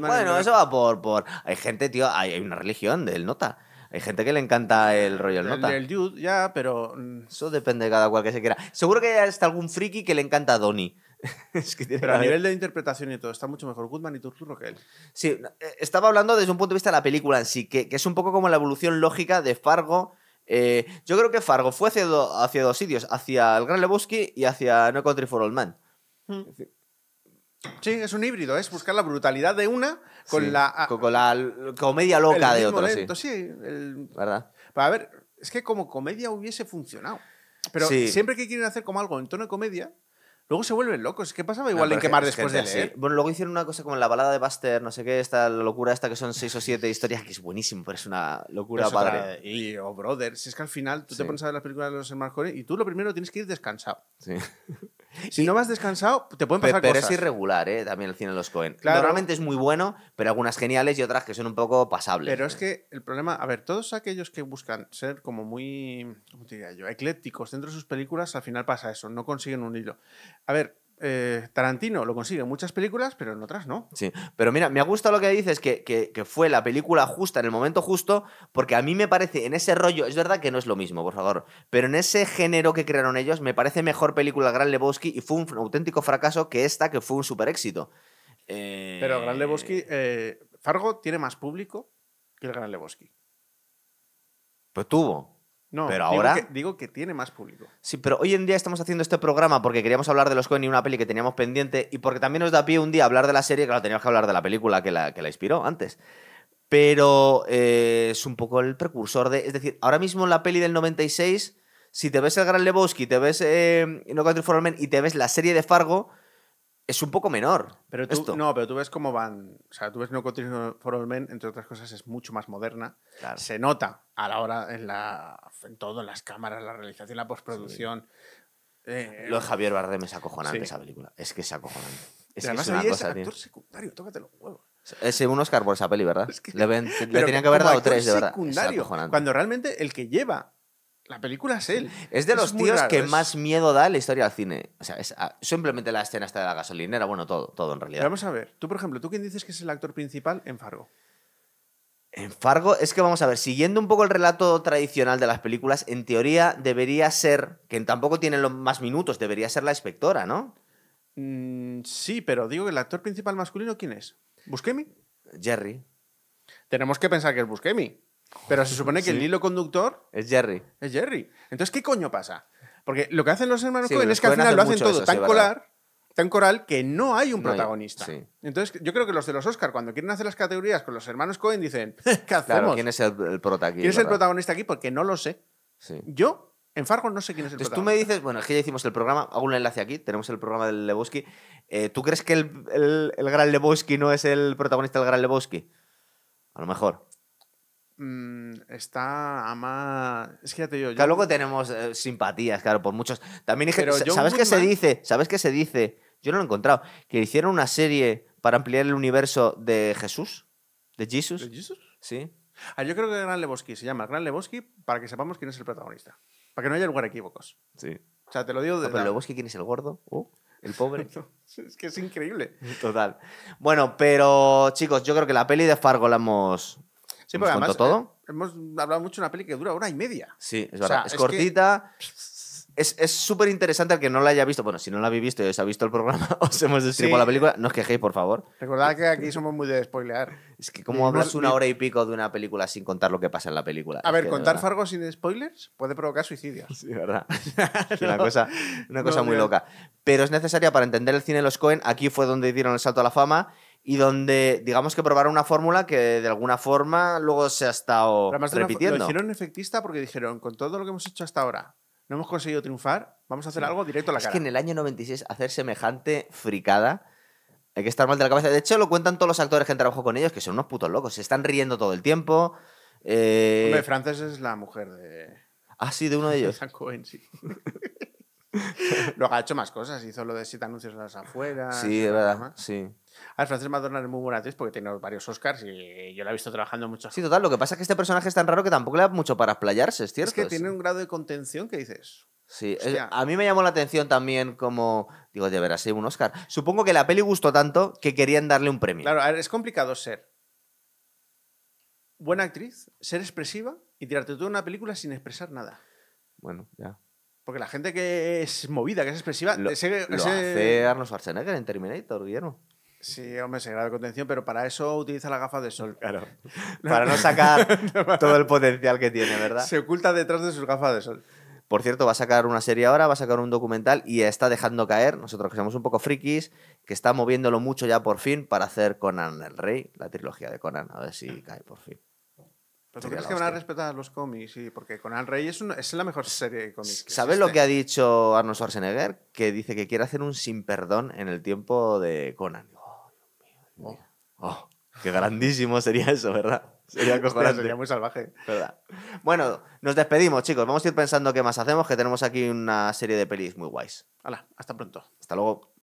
A: Bueno, eso va por, por. Hay gente, tío, hay, hay una religión del nota. Hay gente que le encanta el rollo del
B: el,
A: nota.
B: el Jude, ya, pero. mm,
A: Eso depende de cada cual que se quiera. Seguro que hay hasta algún friki que le encanta a Donnie. es que tiene
B: Pero
A: que
B: a
A: haber-
B: nivel de interpretación y todo, está mucho mejor Goodman y Turturro que él.
A: Sí, eh, estaba hablando desde un punto de vista de la película en sí, que, que es un poco como la evolución lógica de Fargo Eh, yo creo que Fargo fue hacia, do- hacia dos sitios, hacia el Gran Lebowski y hacia No Country for Old Men.
B: Sí, es un híbrido, es buscar la brutalidad de una con
A: Sí,
B: la. a-
A: con, la comedia loca de otro, sí.
B: sí. el-
A: ¿Verdad?
B: A ver, es que como comedia hubiese funcionado. Pero
A: Sí.
B: siempre que quieren hacer como algo en tono de comedia, luego se vuelven locos. ¿Qué pasaba
A: No,
B: igual
A: pero
B: en quemar
A: es
B: después de
A: gente así.
B: leer?
A: Bueno, luego hicieron una cosa como en la balada de Buster, no sé qué, esta la locura esta que son seis o siete historias, que es buenísimo, pero es una locura
B: Pero
A: padre.
B: otra- y, o Brothers, si es que al final tú te
A: Sí.
B: pones a ver las películas de los hermanos Coen y tú lo primero tienes que ir descansado.
A: Sí.
B: Si no vas descansado, te pueden pasar
A: pero
B: cosas.
A: es irregular, ¿eh? También el cine de los Cohen.
B: Claro.
A: Normalmente es muy bueno, pero algunas geniales y otras que son un poco pasables.
B: Pero es que el problema, a ver, todos aquellos que buscan ser como muy, ¿cómo te diría yo?, eclécticos dentro de sus películas, al final pasa eso, no consiguen un hilo. A ver, eh, Tarantino lo consigue en muchas películas, pero en otras no.
A: Sí, pero mira, me ha gustado lo que dices, que, que, que fue la película justa en el momento justo, porque a mí me parece, en ese rollo, es verdad que no es lo mismo, por favor, pero en ese género que crearon ellos, me parece mejor película Gran Lebowski y fue un auténtico fracaso que esta, que fue un super éxito. Eh,
B: Pero Gran Lebowski, eh, Fargo tiene más público que el Gran Lebowski.
A: Pues tuvo.
B: No,
A: Pero
B: digo
A: ahora-
B: que- digo que tiene más público.
A: Sí, pero hoy en día estamos haciendo este programa porque queríamos hablar de los Cohen y una peli que teníamos pendiente y porque también nos da pie un día hablar de la serie, claro, teníamos que hablar de la película que la, que la inspiró antes. Pero eh, es un poco el precursor de... Es decir, ahora mismo la peli del 96, si te ves el Gran Lebowski, te ves eh, No Country for Old Men y te ves la serie de Fargo, es un poco menor.
B: Pero tú,
A: esto.
B: no, pero tú ves cómo van. O sea, tú ves No Country for All Men, entre otras cosas, es mucho más moderna.
A: Claro.
B: Se nota a la hora, en, la, en todo, en las cámaras, la realización, la postproducción. Eh,
A: Lo de Javier Bardem es acojonante
B: Sí.
A: esa película. Es que es acojonante. Es, que
B: además
A: es una
B: ahí es
A: tío.
B: actor secundario, tócate los huevos.
A: Ese un Oscar por esa peli, ¿verdad?
B: Es que-
A: le, tenían que haber dado tres, de verdad. Es acojonante.
B: cuando realmente el que lleva la película es él.
A: Es de los tíos
B: raro,
A: que
B: es-
A: más miedo da en la historia del cine. O sea, es ah, simplemente la escena esta de la gasolinera, bueno, todo, todo en
B: Pero
A: realidad.
B: vamos a ver, tú, por ejemplo, ¿tú quién dices que es el actor principal en Fargo?
A: En Fargo, es que vamos a ver, siguiendo un poco el relato tradicional de las películas, en teoría debería ser, que tampoco tiene los más minutos, debería ser la inspectora, ¿no?
B: Mm, sí, pero digo que el actor principal masculino, ¿quién es? ¿Buscemi?
A: Jerry.
B: Tenemos que pensar que es Buscemi. Pero se supone que el hilo conductor
A: Es Jerry.
B: es Jerry. Entonces, ¿qué coño pasa? Porque lo que hacen los hermanos
A: Sí,
B: Cohen es que al
A: Coen
B: final lo
A: hacen
B: hacen
A: mucho
B: todo
A: eso,
B: tan colar, tan coral, que no hay un
A: No hay-
B: protagonista.
A: sí.
B: Entonces, yo creo que los de los Oscar, cuando quieren hacer las categorías con los hermanos Cohen, dicen, ¿qué hacemos?
A: Claro, ¿quién es el, el prota aquí?
B: ¿Quién es el
A: verdad?
B: protagonista aquí? Porque no lo sé.
A: Sí.
B: Yo, en Fargo, no sé quién es el
A: Entonces tú me
B: protagonista.
A: dices, bueno, es que ya hicimos el programa, hago un enlace aquí, tenemos el programa del Lebowski. Eh, ¿Tú crees que el, el- el Gran Lebowski no es el protagonista del Gran Lebowski? A lo mejor.
B: Mm, está a más... Es que ya te digo, yo...
A: Claro, luego tenemos eh, simpatías, claro, por muchos. También
B: Pero John
A: ¿sabes qué se dice? ¿Sabes qué se dice? Yo no lo he encontrado. Que hicieron una serie para ampliar el universo de Jesús, de Jesus.
B: ¿De Jesus?
A: Sí.
B: Ah, yo creo que Gran Lebowski se llama Gran Lebowski para que sepamos quién es el protagonista. Para que no haya lugar a equívocos.
A: Sí.
B: O sea, te lo digo de
A: Ah, pero Lebowski, ¿quién es el gordo? Oh, el pobre.
B: Es que es increíble.
A: Total. Bueno, pero chicos, yo creo que la peli de Fargo la hemos.
B: Sí,
A: ¿hemos
B: porque además
A: contado todo?
B: eh, hemos hablado mucho de una peli que dura hora y media.
A: Sí, es
B: O
A: verdad.
B: sea,
A: es
B: es que-
A: cortita. Es es súper interesante el que no la haya visto. Bueno, si no la habéis visto y os ha visto el programa, os hemos descrito
B: Sí.
A: la película. No os quejéis, por favor.
B: Recordad que aquí somos muy de spoilear.
A: Es que como
B: Vivimos-
A: hablas una hora y pico de una película sin contar lo que pasa en la película.
B: A ver, contar. Fargo sin spoilers puede provocar suicidios.
A: Sí, verdad. Es una cosa, una cosa
B: No,
A: muy loca. Pero es necesaria para entender el cine de los Cohen. Aquí fue donde dieron el salto a la fama y donde, digamos que probaron una fórmula que de alguna forma luego se ha estado repitiendo.
B: lo hicieron efectista porque dijeron, con todo lo que hemos hecho hasta ahora, no hemos conseguido triunfar, vamos a hacer
A: Sí.
B: algo directo a la
A: Es
B: cara.
A: que en el año 96 hacer semejante fricada. Hay que estar mal de la cabeza. De hecho, lo cuentan todos los actores que han trabajado con ellos, que son unos putos locos. Se están riendo todo el tiempo. Eh...
B: Hombre, Frances es la mujer de...
A: Ah, sí, de uno de ellos.
B: Cohen, sí. Luego ha hecho más cosas, hizo lo de siete anuncios a las afueras.
A: Sí, es verdad. Sí.
B: A ver, Frances McDormand es muy buena actriz porque tiene varios Oscars y yo la he visto trabajando mucho.
A: Sí, total. Lo que pasa es que este personaje es tan raro que tampoco le da mucho para explayarse, es cierto.
B: es que tiene un grado de contención que dices.
A: Sí,
B: Hostia.
A: a mí me llamó la atención también como, digo, de veras, sí, un Oscar. Supongo que la peli gustó tanto que querían darle un premio.
B: Claro, es complicado ser buena actriz, ser expresiva y tirarte toda una película sin expresar nada.
A: Bueno, ya.
B: Porque la gente que es movida, que es expresiva,
A: Lo,
B: ese-
A: lo
B: ese-
A: hace Arnold Schwarzenegger en Terminator, Guillermo.
B: Sí, hombre, se graba de contención, pero para eso utiliza la gafa de sol.
A: Claro. Para no sacar todo el potencial que tiene, ¿verdad?
B: Se oculta detrás de sus gafas de sol.
A: Por cierto, va a sacar una serie ahora, va a sacar un documental y está dejando caer, nosotros que somos un poco frikis, que está moviéndolo mucho ya por fin para hacer Conan el Rey, la trilogía de Conan, a ver si cae por fin.
B: ¿Pero tú crees que van a respetar los cómics? Sí, porque Conan Rey es, es la mejor serie de cómics. que
A: ¿Sabes lo que ha dicho Arnold Schwarzenegger? Que dice que quiere hacer un sin perdón en el tiempo de Conan. Oh, Dios mío, mío. Oh, qué grandísimo sería eso, ¿verdad? Sería
B: Hostia, sería muy salvaje.
A: ¿verdad? Bueno, nos despedimos, chicos. Vamos a ir pensando qué más hacemos, que tenemos aquí una serie de pelis muy guays.
B: Hala, hasta pronto.
A: Hasta luego.